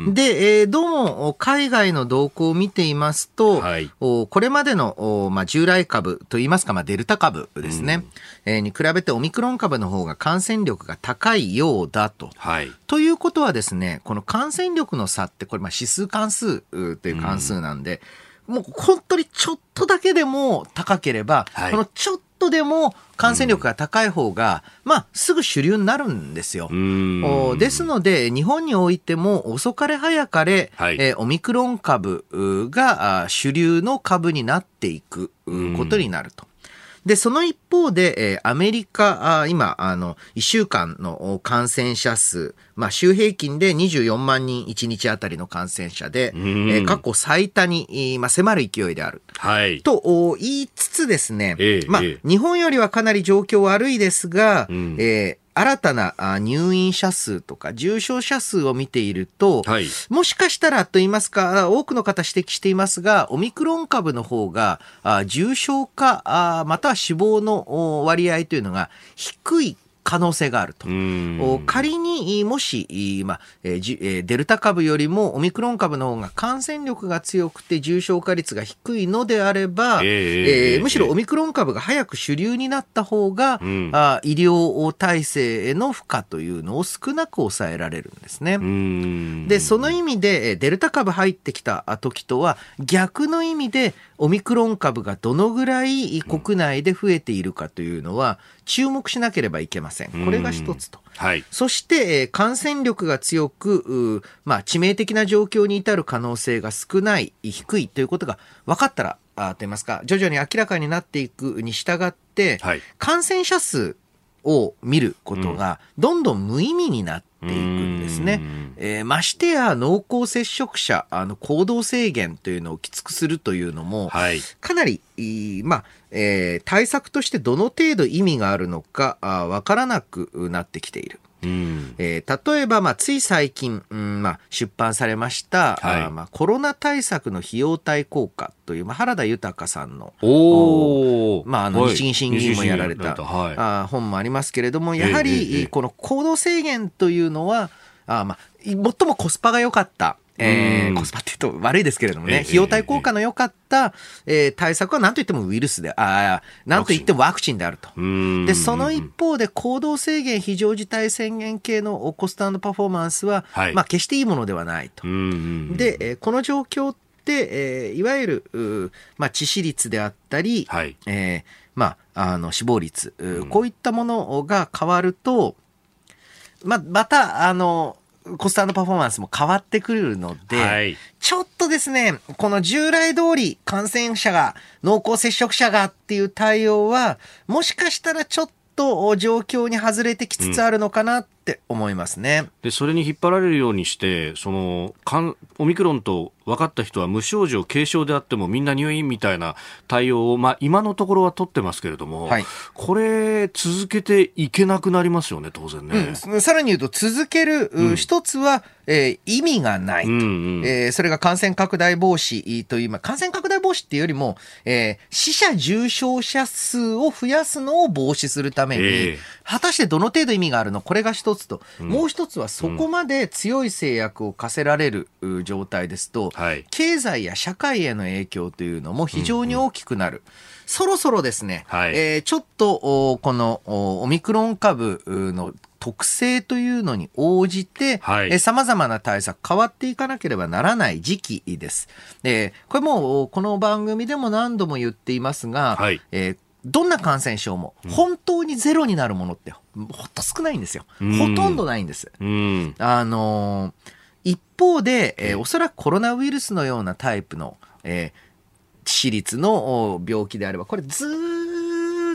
で、えー、どうも、海外の動向を見ていますと、はい、これまでの、まあ、従来株といいますか、まあ、デルタ株ですね、うん、えー、に比べてオミクロン株の方が感染力が高いようだと。はい。ということはですね、この感染力の差って、これまあ指数関数という関数なんで、うん、もう本当にちょっとだけでも高ければ、はい、このちょっとでも感染力が高い方が、うん、まあ、すぐ主流になるんですよ。ですので、日本においても遅かれ早かれ、はい、えー、オミクロン株が主流の株になっていくことになると。で、その一方で、えー、アメリカ、あ今、あの、1週間の感染者数、まあ、週平均で24万人1日あたりの感染者で、えー、過去最多に、まあ、迫る勢いである。はい。と言いつつですね、えー、まあ、えー、日本よりはかなり状況悪いですが、うん、えー新たな入院者数とか重症者数を見ていると、はい、もしかしたらと言いますか、多くの方指摘していますが、オミクロン株の方が重症化、または死亡の割合というのが低い可能性があると。仮にもし、まあ、デルタ株よりもオミクロン株の方が感染力が強くて重症化率が低いのであれば、えー、えー、むしろオミクロン株が早く主流になった方が、うん、あ医療体制への負荷というのを少なく抑えられるんですね。で、その意味でデルタ株入ってきた時とは逆の意味でオミクロン株がどのぐらい国内で増えているかというのは注目しなければいけません。これが一つと。はい、そして、感染力が強く、まあ、致命的な状況に至る可能性が少ない、低いということが分かったら、あと言いますか、徐々に明らかになっていくに従って、はい、感染者数を見ることがどんどん無意味になっていくんですね。えー、ましてや濃厚接触者、あの行動制限というのをきつくするというのも、はい、かなり、まあ、えー、対策としてどの程度意味があるのかわからなくなってきている。うん。えー、例えば、まあ、つい最近、うんまあ、出版されました、はい、あまあ、コロナ対策の費用対効果という、まあ、原田豊さんのおまあ、あの日銀審議員もやられた、はい、あ本もありますけれどもやはり、この行動制限というのはあ、まあ、最もコスパが良かったえー、コスパって言うと悪いですけれどもね、費用対効果の良かった、えー、対策は何と言ってもウイルスで、あ何と言ってもワクチンであると。で、その一方で行動制限、非常事態宣言系のコストパフォーマンスは、はい、まあ決していいものではないと。で、えー、この状況って、えー、いわゆる、まあ、致死率であったり、はい、えー、まあ、あの死亡率、こういったものが変わると、ま、また、あの、コスターのパフォーマンスも変わってくるので、はい、ちょっとですね、この従来通り感染者が、濃厚接触者がっていう対応は、もしかしたらちょっと状況に外れてきつつあるのかなって思いますね。うん、で、それに引っ張られるようにして、その、オミクロンと分かった人は無症状、軽症であってもみんな入院みたいな対応を、まあ、今のところは取ってますけれども、はい、これ、続けていけなくなりますよね、当然ね。うん、さらに言うと、続ける、うん、一つは、えー、意味がないと、うんうん、えー、それが感染拡大防止という、まあ、感染拡大防止っていうよりも、えー、死者重症者数を増やすのを防止するために、えー、果たしてどの程度意味があるの？これが一つと、うん、もう一つはそこまで強い制約を課せられる状態ですと、はい、経済や社会への影響というのも非常に大きくなる。うんうん、そろそろですね、はい、えー、ちょっとこのオミクロン株の特性というのに応じて、さまざまな対策変わっていかなければならない時期です。でこれもこの番組でも何度も言っていますが、はい、えーどんな感染症も本当にゼロになるものってほんと少ないんですよ。ほとんどないんです。あのー一方で、えー、おそらくコロナウイルスのようなタイプの、えー、致死率の病気であれば、これず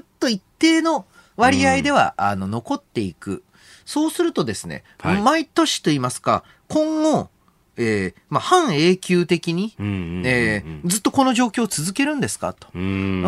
っと一定の割合では、うん、あの残っていく。そうするとですね、はい、毎年といいますか、今後、えーまあ、半永久的に、えずっとこの状況を続けるんですかと。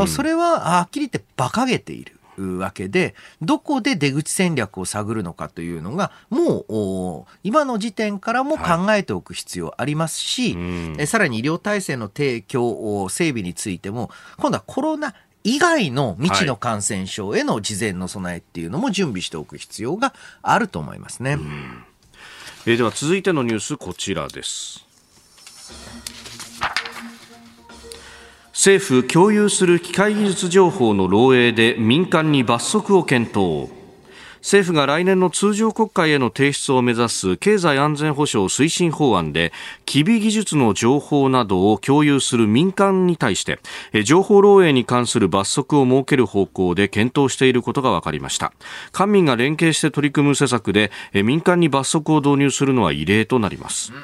それははっきり言って馬鹿げている。わけで、どこで出口戦略を探るのかというのが、もう今の時点からも考えておく必要ありますし、はい、さらに医療体制の提供、整備についても、今度はコロナ以外の未知の感染症への事前の備えっていうのも準備しておく必要があると思いますね。えー、では続いてのニュースこちらです。政府共有する機械技術情報の漏洩で民間に罰則を検討政府が来年の通常国会への提出を目指す経済安全保障推進法案で機微技術の情報などを共有する民間に対して情報漏洩に関する罰則を設ける方向で検討していることが分かりました。官民が連携して取り組む施策で民間に罰則を導入するのは異例となります。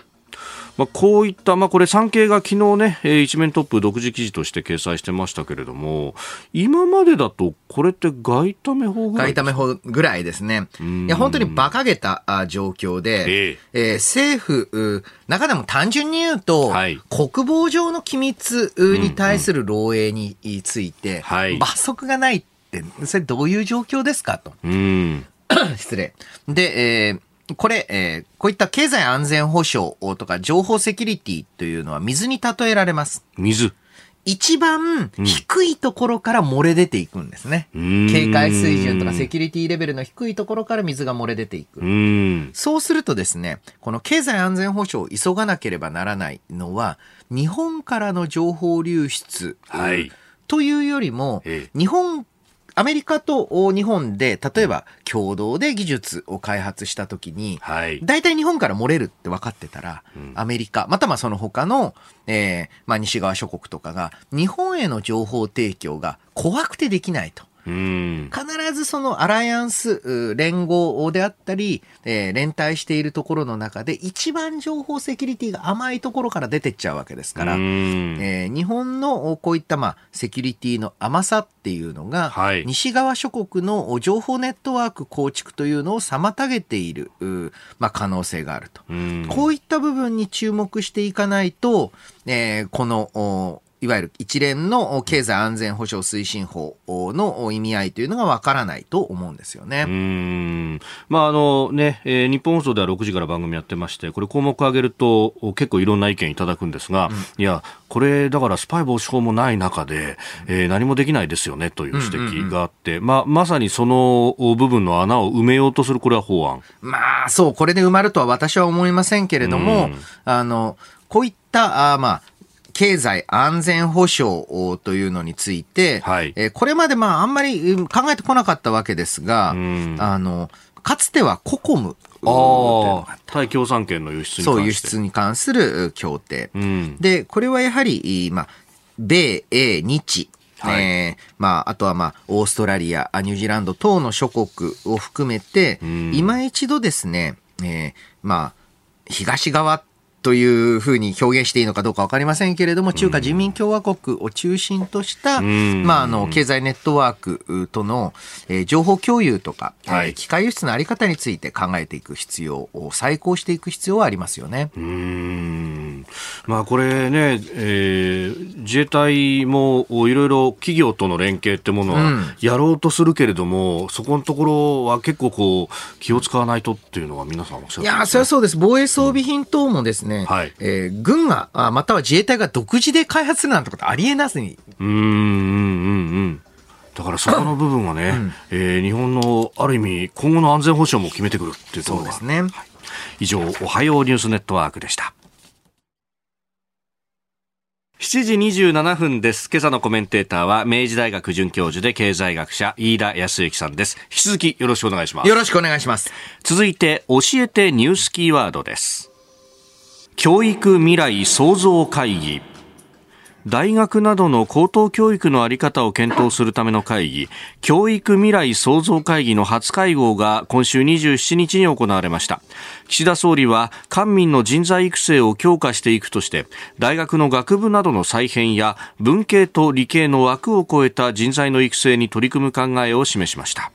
まあ、こういった、まあ、これ産経が昨日ね、えー、一面トップ独自記事として掲載してましたけれども、今までだとこれって外為法ぐらい外為法ぐらいですね。いや、本当に馬鹿げた状況で、えー、えー、政府、中でも単純に言うと、はい、国防上の機密に対する漏洩について、うんうん、罰則がないって、それどういう状況ですかと。うん。失礼。で、えーこれ、えー、こういった経済安全保障とか情報セキュリティというのは水に例えられます。水一番低いところから漏れ出ていくんですね。警戒水準とかセキュリティレベルの低いところから水が漏れ出ていく。そうするとですね、この経済安全保障を急がなければならないのは、日本からの情報流出。はい。というよりも、日本アメリカと日本で、例えば共同で技術を開発したときに、はい、大体日本から漏れるって分かってたら、うん、アメリカ、またまその他の、えー、まあ西側諸国とかが、日本への情報提供が怖くてできないと。必ずそのアライアンス、連合であったり、えー、連帯しているところの中で一番情報セキュリティが甘いところから出てっちゃうわけですから、えー、日本のこういったまあセキュリティの甘さっていうのが、はい、西側諸国の情報ネットワーク構築というのを妨げている、まあ、可能性があると。こういった部分に注目していかないと、えー、このいわゆる一連の経済安全保障推進法の意味合いというのがわからないと思うんですよね。うん。まあ、あのね、えー、日本放送では6時から番組やってまして、これ項目上げると結構いろんな意見いただくんですが、うん、いや、これだからスパイ防止法もない中で、えー、何もできないですよねという指摘があって、うんうんうん、まあ、まさにその部分の穴を埋めようとするこれは法案。まあ、そう、これで埋まるとは私は思いませんけれども、あの、こういった、あまあ、経済安全保障というのについて、はい、えー、これまでまああんまり考えてこなかったわけですが、あの、かつてはココム。ああ、対共産権の輸出に関そう、輸出に関する協定。うん、で、これはやはり、まあ、米、英、日、はい、えー、まあ、あとはまあ、オーストラリア、ニュージーランド等の諸国を含めて、うん、今一度ですね、えー、まあ、東側というふうに表現していいのかどうか分かりませんけれども、中華人民共和国を中心とした、まあ、あの、経済ネットワークとの、えー、情報共有とか、はい、機械輸出のあり方について考えていく必要を、再考していく必要はありますよね。うん。まあ、これね、えー、自衛隊もいろいろ企業との連携ってものはやろうとするけれども、うん、そこのところは結構こう、気を使わないとっていうのは皆さんおっしゃって、ね、いや、それはそうです。防衛装備品等もですね、ね、はい、えー、軍が、または自衛隊が独自で開発するなんてことありえなすに。うん、うん、うん、うん。だからそこの部分はね、うん、えー、日本のある意味、今後の安全保障も決めてくるっていうところですね。はい、以上、おはようニュースネットワークでした。7時27分です。今朝のコメンテーターは、明治大学准教授で経済学者、飯田康之さんです。引き続きよろしくお願いします。よろしくお願いします。続いて、教えてニュースキーワードです。教育未来創造会議大学などの高等教育の在り方を検討するための会議、教育未来創造会議の初会合が今週27日に行われました。岸田総理は官民の人材育成を強化していくとして、大学の学部などの再編や文系と理系の枠を超えた人材の育成に取り組む考えを示しました。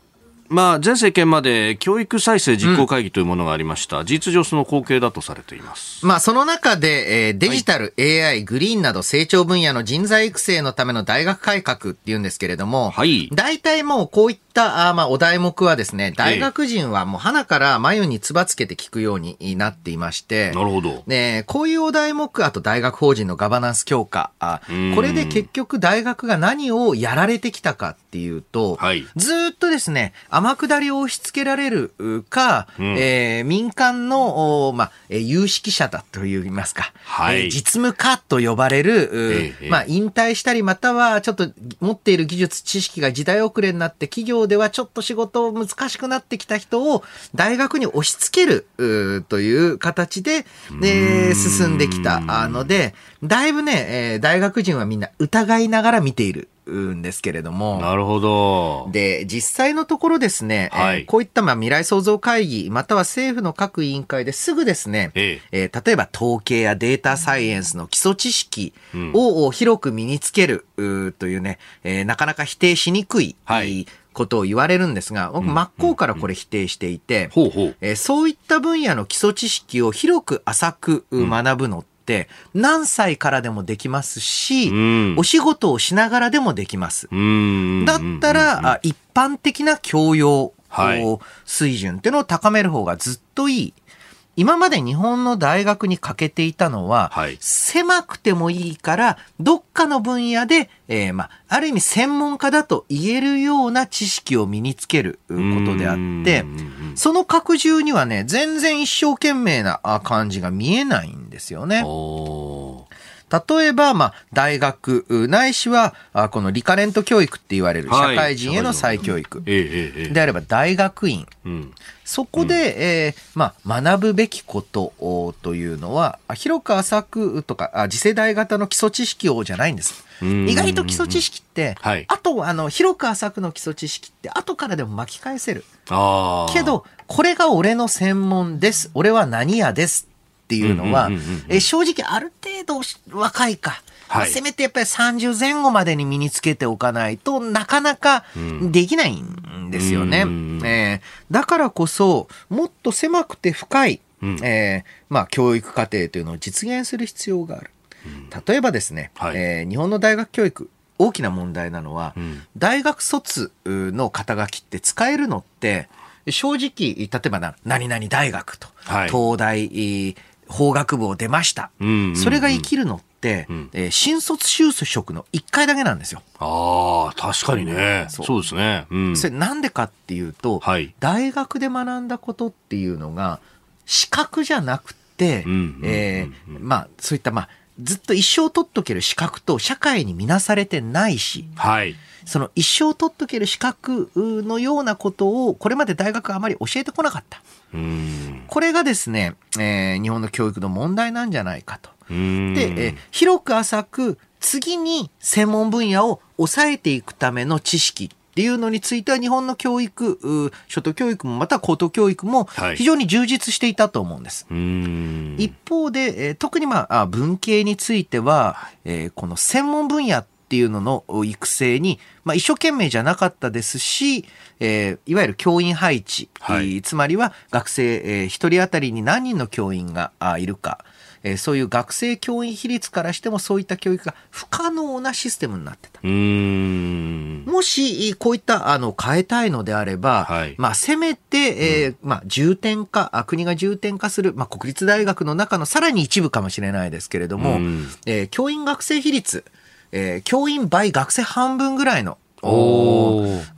まあ、前政権まで教育再生実行会議というものがありました、うん、事実上その後継だとされています。まあ、その中で、えー、デジタル、はい、AI、グリーンなど成長分野の人材育成のための大学改革っていうんですけれども、はい。大体もうこういった、あまあ、お題目はですね、大学人はもう花から眉につばつけて聞くようになっていまして、なるほど。ね、こういうお題目、あと大学法人のガバナンス強化、あこれで結局大学が何をやられてきたかっていうと、はい、ずっとですね、天下りを押し付けられるか、うん、えー、民間の、まあ、有識者だと言いますか、はい、えー、実務家と呼ばれる、ええ、まあ、引退したり、またはちょっと持っている技術、知識が時代遅れになって、企業ではちょっと仕事難しくなってきた人を大学に押し付けるという形で、で進んできたので、だいぶね、えー、大学人はみんな疑いながら見ている。んですけれども。なるほど。で、実際のところですね、はい、えー、こういったまあ未来創造会議、または政府の各委員会ですぐですね、ええー、例えば統計やデータサイエンスの基礎知識を広く身につけるというね、えー、なかなか否定しにくい、はいことを言われるんですが、僕真っ向からこれ否定していて、えそういった分野の基礎知識を広く浅く学ぶのって、何歳からでもできますし、うん、お仕事をしながらでもできます。だったら、一般的な教養、水準っていうのを高める方がずっといい。今まで日本の大学に欠けていたのは、はい、狭くてもいいから、どっかの分野で、えー、まあ、ある意味専門家だと言えるような知識を身につけることであって、その拡充にはね、全然一生懸命な感じが見えないんですよね。例えば、まあ、大学、ないしは、あこのリカレント教育って言われる社会人への再教育。であれば、大学院。うんそこで、えー、まあ、学ぶべきことというのは、広く浅くとか、あ次世代型の基礎知識をじゃないんです。意外と基礎知識って、はい、あと、あの、広く浅くの基礎知識って、後からでも巻き返せる。けど、これが俺の専門です。俺は何屋ですっていうのは、え正直ある程度若いか。はい、せめてやっぱり30前後までに身につけておかないとなかなかできないんですよね。うん、えー、だからこそもっと狭くて深い、うん、えー、まあ、教育課程というのを実現する必要がある。例えばですね、はい、えー、日本の大学教育大きな問題なのは、うん、大学卒の肩書きって使えるのって正直例えばな何々大学と、はい、東大法学部を出ました、うんうんうん、それが生きるのって、うん、えー、新卒就職の1回だけなんですよ。ああ、確かにね。そう。ですね。うん、それなんでかっていうと、はい、大学で学んだことっていうのが、資格じゃなくて、えまあ、そういった、まあ、ずっと一生取っとける資格と社会に見なされてないし、はい、その一生取っとける資格のようなことをこれまで大学はあまり教えてこなかった。これがですね、えー、日本の教育の問題なんじゃないかと。で、えー、広く浅く次に専門分野を抑えていくための知識っていうのについては日本の教育、初等教育もまた高等教育も非常に充実していたと思うんです。はい、一方で、えー、特にまあ文系については、えー、この専門分野っていうのの育成に、まあ、一生懸命じゃなかったですし、えー、いわゆる教員配置、はい、つまりは学生、えー、一人当たりに何人の教員がいるか、えー、そういう学生教員比率からしてもそういった教育が不可能なシステムになってた。もし、こういったあの変えたいのであれば、はい、まあ、せめて、えー、まあ、重点化、国が重点化する、まあ、国立大学の中のさらに一部かもしれないですけれども、えー、教員学生比率、えー、教員倍学生半分ぐらいの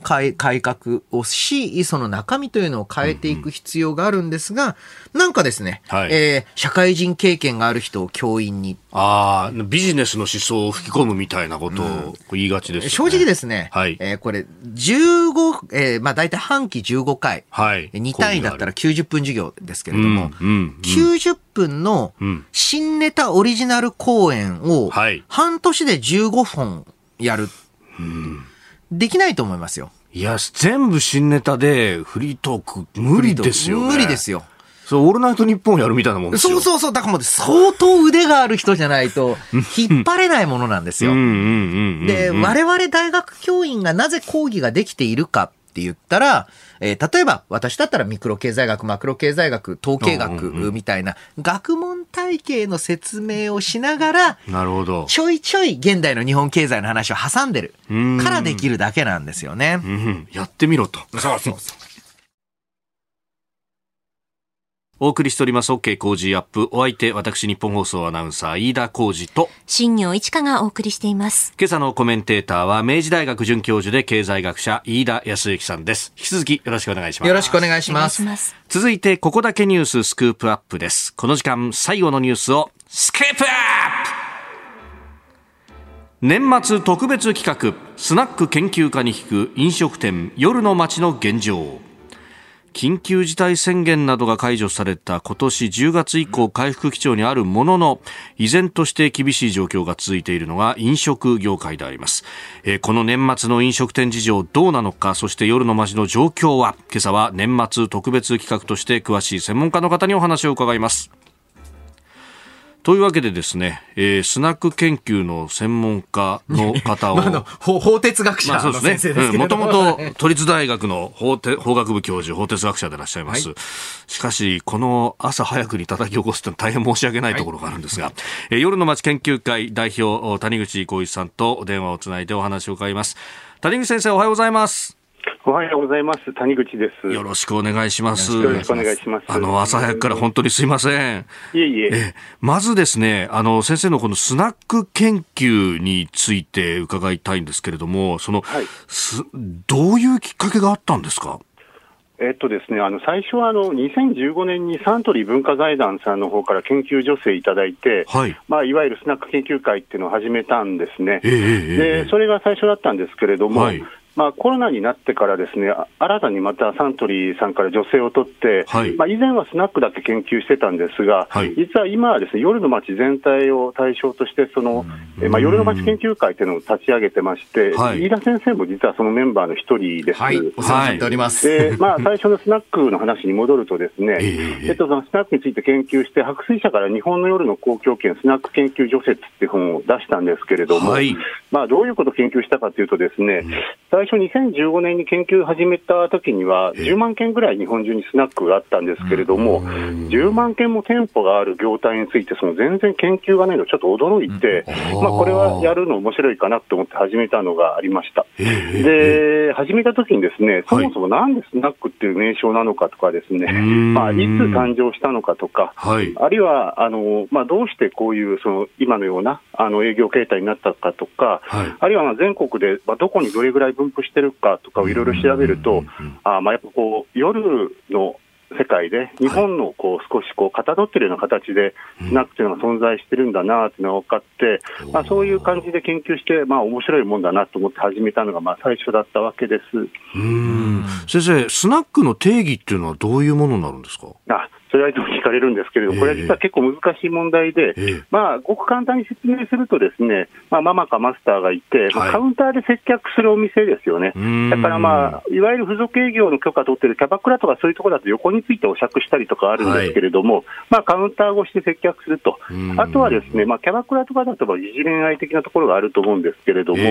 改改革をし、その中身というのを変えていく必要があるんですが、うん、なんかですね、はい、えー、社会人経験がある人を教員に。ああ、ビジネスの思想を吹き込むみたいなことを言いがちです、ね、正直ですね、はい、えー、これ、15、えー、まあ大体半期15回、はい、2単位だったら90分授業ですけれども、うんうんうん、90分の新ネタオリジナル公演を半年で15本やる。うんできないと思いますよ。いや、全部新ネタでフリートーク無理ですよ、ね、無理ですよ。そう、オールナイトニッポンやるみたいなもんですよ。そうそうそう。だからもう相当腕がある人じゃないと、引っ張れないものなんですよ。で、我々大学教員がなぜ講義ができているかって言ったら、えー、例えば私だったらミクロ経済学、マクロ経済学、統計学みたいな学問体系の説明をしながら、なるほど。ちょいちょい現代の日本経済の話を挟んでるからできるだけなんですよね。うん、やってみろと。そうそうそう。お送りしております OK 工事アップ。お相手、私日本放送アナウンサー飯田浩二と、新業一華がお送りしています。今朝のコメンテーターは明治大学准教授で経済学者飯田康之さんです。引き続きよろしくお願いします。よろしくお願いします。ます続いて、ここだけニューススクープアップです。この時間、最後のニュースをスクープアップ年末特別企画、スナック研究家に聞く飲食店夜の街の現状。緊急事態宣言などが解除された今年10月以降回復基調にあるものの依然として厳しい状況が続いているのが飲食業界であります、えー、この年末の飲食店事情どうなのかそして夜の街の状況は今朝は年末特別企画として詳しい専門家の方にお話を伺います。というわけでですね、えー、スナック研究の専門家の方を。まあ、の法哲学者の先生ですけもともと都立大学の法法学部教授、法哲学者でいらっしゃいます。はい、しかし、この朝早くに叩き起こすと大変申し訳ないところがあるんですが、はい、えー、夜の街研究会代表、谷口浩一さんと電話をつないでお話を伺います。谷口先生、おはようございます。おはようございます。谷口です。よろしくお願いします。よろしくお願いします。あの、朝早くから本当にすいません。いえいえ。え、まずですね、あの、先生のこのスナック研究について伺いたいんですけれども、その、はい、すどういうきっかけがあったんですか？えっとですね、あの最初はあの2015年にサントリー文化財団さんの方から研究助成いただいて、はいまあ、いわゆるスナック研究会っていうのを始めたんですね、えー、でそれが最初だったんですけれども、はい、まあ、コロナになってからですね、新たにまたサントリーさんから助成を取って、はい、まあ、以前はスナックだけ研究してたんですが、はい、実は今はですね、夜の街全体を対象として、その、えまあ、夜の街研究会というのを立ち上げてまして、はい、飯田先生も実はそのメンバーの一人です。はい、お世話になっております。で、まあ、最初のスナックの話に戻るとですね、えー、え。っと、そのスナックについて研究して、白水社から日本の夜の公共圏スナック研究除雪っていう本を出したんですけれども、まあ、どういうことを研究したかというとですね、最初2015年年に研究を始めた時には、10万件ぐらい日本中にスナックがあったんですけれども、10万件も店舗がある業態について、その全然研究がないのちょっと驚いて、まあ、これはやるの面白いかなと思って始めたのがありました。で、始めた時にですね、そもそもなんでスナックっていう名称なのかとかですね、まあ、いつ誕生したのかとか、あるいは、あの、まあ、どうしてこういう、その、今のような、あの、営業形態になったかとか、あるいは、まあ、全国で、まあ、どこにどれぐらい分布してるかとかをいろいろ調べると、あまあ、やっぱこう、夜の世界で、日本のこう少しこうかたどってるような形で、スナックというのが存在してるんだなっていうのが分かって、まあ、そういう感じで研究して、まあ面白いもんだなと思って始めたのがまあ最初だったわけです。うん。先生、スナックの定義っていうのはどういうものになるんですか？あそれはいつも聞かれるんですけれども、これは実は結構難しい問題で、まあ、ごく簡単に説明するとですね、まあ、ママかマスターがいて、まあ、カウンターで接客するお店ですよね。だからまあ、いわゆる付属営業の許可取ってるキャバクラとかそういうところだと横についてお酌したりとかあるんですけれども、はい、まあ、カウンター越しで接客すると。あとはですね、まあ、キャバクラとかだと、疑似恋愛的なところがあると思うんですけれども、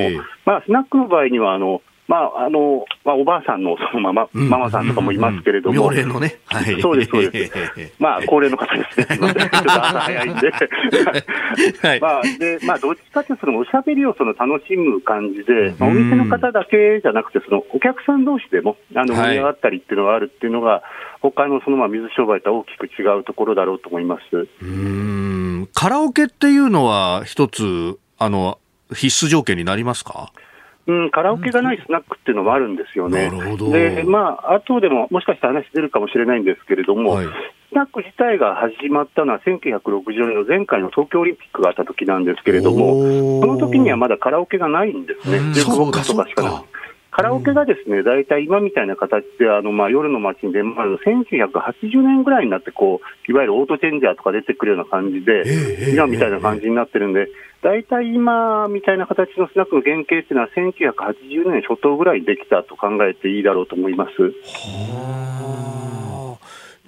まあ、スナックの場合には、あの、まああのまあ、おばあさんのそのまま、ママさんとかもいますけれども、うん。うんうん、のね、はい、そうです、そうです、まあ、高齢の方ですね、ちょっと朝早いんで、はい、まあでまあ、どっちかというと、そのおしゃべりをその楽しむ感じで、まあ、お店の方だけじゃなくて、そのお客さん同士でもあの盛り上がったりっていうのがあるっていうのが、はい、他のそのまあ水商売とは大きく違うところだろうと思います。うん。カラオケっていうのは、一つあの必須条件になりますか？うん、カラオケがないスナックっていうのもあるんですよね。で、まあ、後でももしかしたら話出るかもしれないんですけれども、はい、スナック自体が始まったのは1960年の前回の東京オリンピックがあった時なんですけれども、その時にはまだカラオケがないんですね。ジェクボックスとかしかない。カラオケがですね、大体今みたいな形で、あの、まあ、夜の街に出回る1980年ぐらいになって、こう、いわゆるオートチェンジャーとか出てくるような感じで、今みたいな感じになってるんで、大体今みたいな形のスナックの原型っていうのは、1980年初頭ぐらいにできたと考えていいだろうと思います。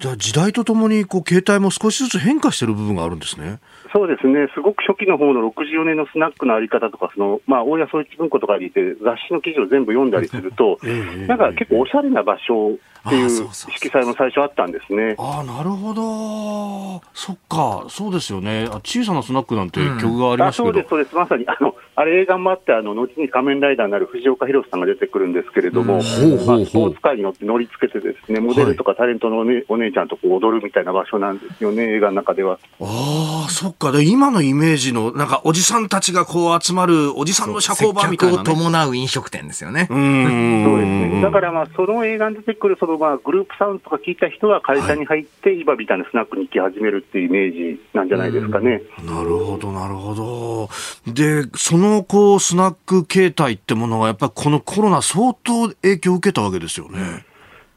はあ。じゃあ時代とともにこう携帯も少しずつ変化してる部分があるんですね。そうですね、すごく初期の方の64年のスナックのあり方とか、そのまあ、大谷総一文庫とかにいて、雑誌の記事を全部読んだりすると、なんか結構おしゃれな場所っていう色彩も最初あったんですね。ああ、なるほど。そっか、そうですよね。小さなスナックなんて曲がありましたけど、うん、そうです、そうです。まさに、あの、あれ映画もあって、あの、後に仮面ライダーになる藤岡弘さんが出てくるんですけれども、うん、まあ、スポーツ界に乗って乗りつけてですね、モデルとかタレントのお,、ね、お姉ちゃんとこう踊るみたいな場所なんですよね、映画の中では。ああ、そっか。で、今のイメージの、なんか、おじさんたちがこう集まる、おじさんの社交場みたいな、ね、を伴う飲食店ですよね。うん。そうですね。だからまあ、その映画に出てくる、そのまあ、グループサウンドとか聞いた人は会社に入って、今みたいなスナックに行き始めるっていうイメージなんじゃないですかね。なるほど、なるほど。で、そのこう、スナック形態ってものは、やっぱりこのコロナ相当影響を受けたわけですよね。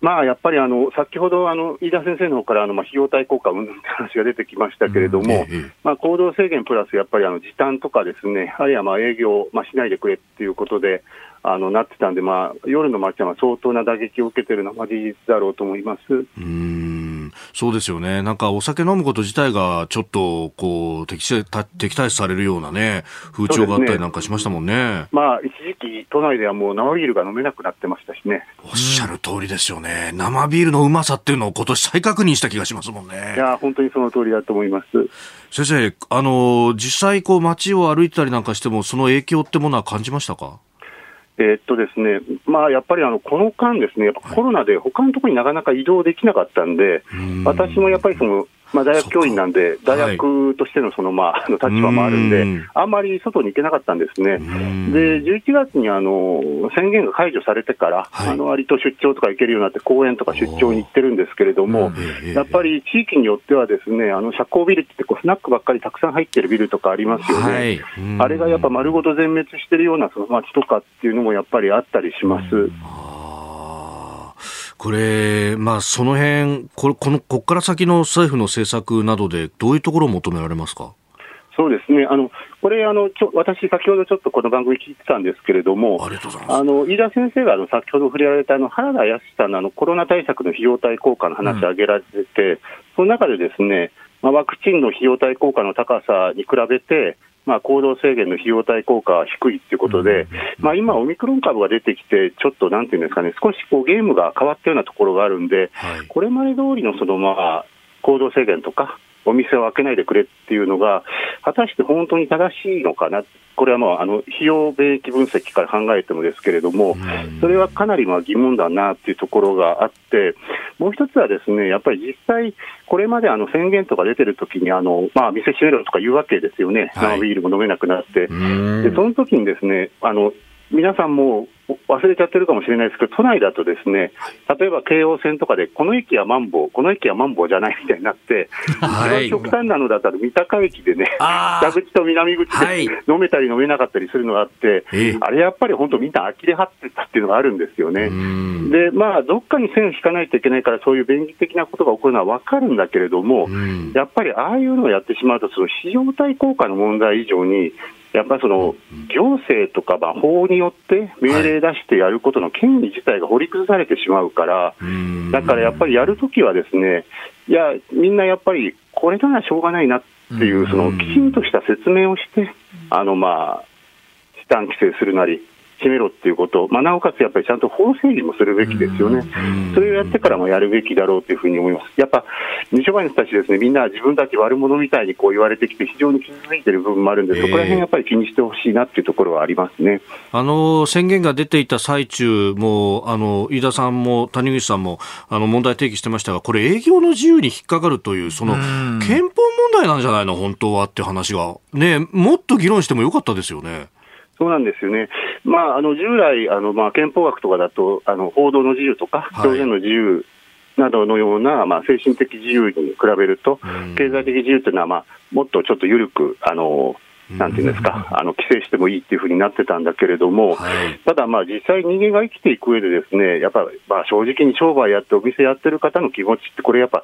まあ、やっぱりあの先ほどあの飯田先生の方からあのまあ費用対効果うんぬんって話が出てきましたけれども、うんまあ、行動制限プラスやっぱりあの時短とかですね、あるいはまあ営業、まあ、しないでくれっていうことで、あのなってたんで、まあ、夜の街は相当な打撃を受けてるのは、まあ、事実だろうと思います。うん。そうですよね、なんかお酒飲むこと自体がちょっとこう敵敵対視されるようなね、風潮があったりなんかしましたもんね、ね、まあ、一時期、都内ではもう生ビールが飲めなくなってましたしね。おっしゃる通りですよね、生ビールのうまさっていうのを今年再確認した気がしますもんね。いや、本当にその通りだと思います。先生、あの実際こう街を歩いてたりなんかしても、その影響ってものは感じましたか？えー、っとですね、まあ、やっぱりあのこの間ですね、やっぱコロナで他のところになかなか移動できなかったんで、私もやっぱりそのまあ、大学教員なんで、大学としてのその、まあ、の立場もあるんで、あんまり外に行けなかったんですね。で、11月にあの宣言が解除されてから、はい、あの割と出張とか行けるようになって、講演とか出張に行ってるんですけれども、やっぱり地域によってはですね、あの社交ビルってこうスナックばっかりたくさん入ってるビルとかありますよね。はい、あれがやっぱ丸ごと全滅してるようなその街とかっていうのもやっぱりあったりします。これ、まあ、その辺これこのここから先の政府の政策などで、どういうところを求められますか？そうですね、あのこれあのちょ、私、先ほどちょっとこの番組聞いてたんですけれども、あの飯田先生があの先ほど触れられたあの原田康さんのあのコロナ対策の費用対効果の話を挙げられてて、うん、その中でですね、まあ、ワクチンの費用対効果の高さに比べて、まあ、行動制限の費用対効果は低いということで、まあ、今、オミクロン株が出てきて、ちょっとなんていうんですかね、少しこうゲームが変わったようなところがあるんで、これまで通りのそのまあ行動制限とか、お店を開けないでくれっていうのが、果たして本当に正しいのかな、これはまああの費用便益分析から考えてもですけれども、それはかなりまあ疑問だなっていうところがあって、もう一つはですね、やっぱり実際、これまであの宣言とか出てるときにあの、まあ、店閉めろとか言うわけですよね、生ビールも飲めなくなって、でその時にですねあの皆さんも忘れちゃってるかもしれないですけど、都内だとですね、例えば京王線とかで、この駅はマンボウ、この駅はマンボウじゃないみたいになって、はい、極端なのだったら三鷹駅でね、北口と南口で飲めたり飲めなかったりするのがあって、はい、あれやっぱり本当みんな呆れ張ってたっていうのがあるんですよね。で、まあ、どっかに線を引かないといけないから、そういう便宜的なことが起こるのは分かるんだけれども、やっぱりああいうのをやってしまうと、その費用対効果の問題以上に、やっぱりその行政とかまあ法によって命令出してやることの権利自体が掘り崩されてしまうから、だからやっぱりやるときはですね、いや、みんなやっぱりこれならしょうがないなっていう、そのきちんとした説明をして、あのまあ、時短規制するなり、決めろっていうこと、まあ、なおかつやっぱりちゃんと法整備もするべきですよね、それをやってからもやるべきだろうというふうに思います。やっぱ二商売の人たちですね、みんな自分たち悪者みたいにこう言われてきて、非常に傷ついてる部分もあるんで、そこら辺やっぱり気にしてほしいなっていうところはありますね。あの宣言が出ていた最中も、あの飯田さんも谷口さんもあの問題提起してましたが、これ、営業の自由に引っかかるという、その憲法問題なんじゃないの、本当はって話が、ね、もっと議論してもよかったですよね。そうなんですよね、まあ、あの従来、あのまあ、憲法学とかだと、あの報道の自由とか、表現の自由などのような、まあ、精神的自由に比べると、経済的自由というのは、まあ、もっとちょっと緩く、あのなんていうんですか、あの規制してもいいっていうふうになってたんだけれども、はい、ただ、まあ実際、人間が生きていく上で、ですねやっぱ、まあ、正直に商売やって、お店やってる方の気持ちって、これやっぱ、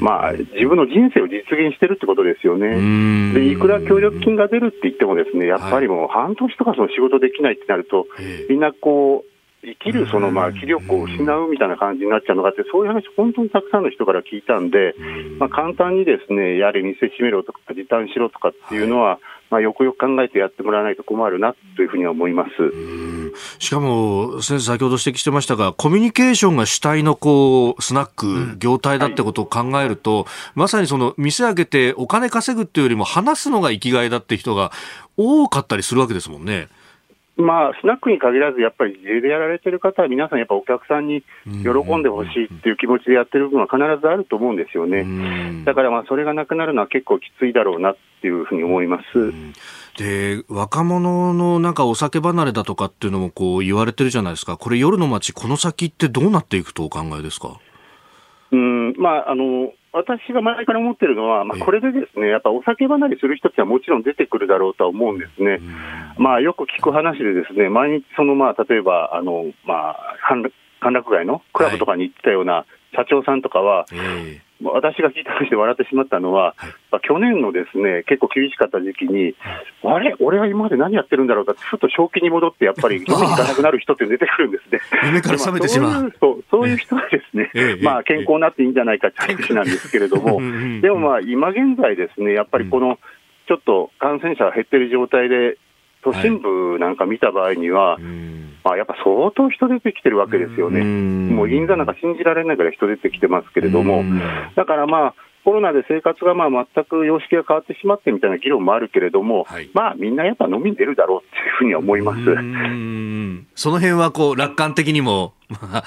まあ、自分の人生を実現してるってことですよね。でいくら協力金が出るって言っても、ですねやっぱりもう半年とかその仕事できないってなると、みんなこう、生きるそのまあ気力を失うみたいな感じになっちゃうのがあって、そういう話、本当にたくさんの人から聞いたんで、まあ、簡単にですねやれ、店閉めろとか、時短しろとかっていうのは、まあ、よくよく考えてやってもらわないと困るなというふうに思います。しかも、先生、先ほど指摘してましたが、コミュニケーションが主体のこうスナック、業態だってことを考えると、はい、まさにその店開けてお金稼ぐっていうよりも、話すのが生きがいだって人が多かったりするわけですもんね。まあ、スナックに限らず、やっぱり自営でやられてる方は、皆さん、やっぱお客さんに喜んでほしいっていう気持ちでやってる部分は必ずあると思うんですよね。だからまあ、それがなくなるのは結構きついだろうなっていうふうに思います。で、若者のなんかお酒離れだとかっていうのもこう言われてるじゃないですか。これ夜の街、この先ってどうなっていくとお考えですか？うん、まあ、あの、私が前から思ってるのは、まあ、これでですね、やっぱお酒離れする人ってはもちろん出てくるだろうとは思うんですね。まあ、よく聞く話でですね、毎日その、まあ、例えば、あの、まあ、歓楽街のクラブとかに行ってたような社長さんとかは、はい私が聞いた話で笑ってしまったのは、はい、去年のですね結構厳しかった時期に、あれ、俺は今まで何やってるんだろうか？って、ちょっと正気に戻って、やっぱり 飲みに行かなくなる人って出てくるんですね。夢から覚めてしまう。そうそういう人はですね、まあ、健康になっていいんじゃないかって話なんですけれども、でもまあ、今現在ですね、やっぱりこの、ちょっと感染者が減ってる状態で、都心部なんか見た場合には、はいまあ、やっぱ相当人出てきてるわけですよね、もう銀座なんか信じられないぐらい人出てきてますけれども、だからまあ、コロナで生活がまあ全く様式が変わってしまってみたいな議論もあるけれども、はい、まあみんなやっぱ飲みに出るだろうっていうふうには思います。その辺はこう楽観的にも、まあ、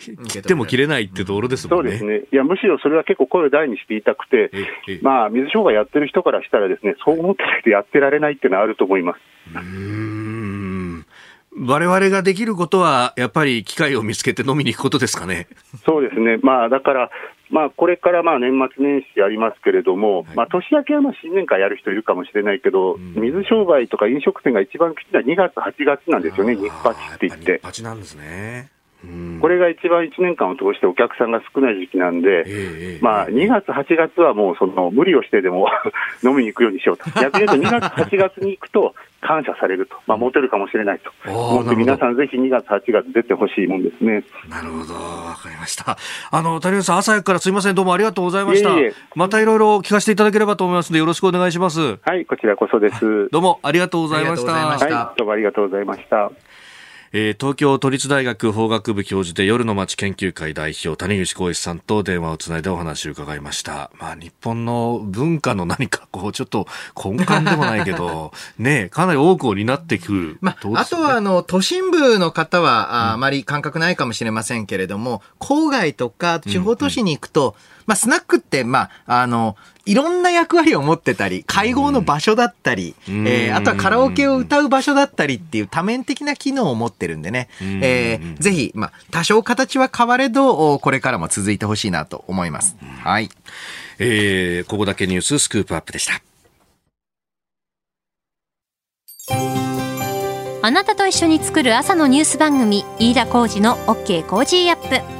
切っても切れないってところですもんね。そうですね。いや、むしろそれは結構声を大にして言いたくて、まあ、水商売やってる人からしたらですね、そう思ってないとやってられないっていうのはあると思います。うん我々ができることは、やっぱり機会を見つけて飲みに行くことですかね。そうですね。まあ、だから、まあ、これからまあ年末年始ありますけれども、はい、まあ、年明けはまあ新年会やる人いるかもしれないけど、うん、水商売とか飲食店が一番きついのは2月、8月なんですよね、日八って言って。日なんですね。これが一番1年間を通してお客さんが少ない時期なんで、えー、まあ、2月、8月はもうその無理をしてでも 飲みに行くようにしようと、逆に言うと2月、8月に行くと感謝されると、まあ、モテるかもしれないと思って、皆さん、ぜひ2月、8月出てほしいもんですね。なるほど、わかりました。あの谷口さん、朝早くからすみません、どうもありがとうございました。いえいえまたいろいろ聞かせていただければと思いますので、よろしくお願いします。はい、こちらこそです。どうもありがとうございました。はい、どうもありがとうございました。えー、東京都立大学法学部教授で夜の街研究会代表谷口浩一さんと電話をつないでお話を伺いました。まあ日本の文化の何かこうちょっと根幹でもないけど、ねかなり多くを担ってくる、まあ、あとはあの都心部の方はあまり感覚ないかもしれませんけれども、郊外とか地方都市に行くと、うんうんまあ、スナックって、まあ、あの、いろんな役割を持ってたり、会合の場所だったり、うん、えー、あとはカラオケを歌う場所だったりっていう多面的な機能を持ってるんでね、えー、ぜひ、まあ、多少形は変われど、これからも続いてほしいなと思います。はい。えー、ここだけニューススクープアップでした。あなたと一緒に作る朝のニュース番組、飯田浩司の OK Cozy up。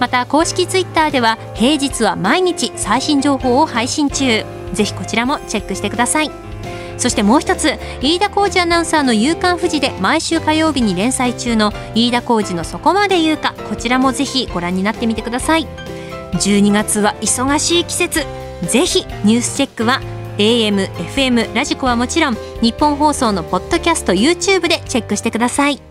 また公式ツイッターでは平日は毎日最新情報を配信中。ぜひこちらもチェックしてください。そしてもう一つ飯田浩二アナウンサーの「夕刊富士」で毎週火曜日に連載中の飯田浩二の「そこまで言うか」こちらもぜひご覧になってみてください。12月は忙しい季節。ぜひニュースチェックは AM、FM、ラジコはもちろん日本放送のポッドキャスト YouTube でチェックしてください。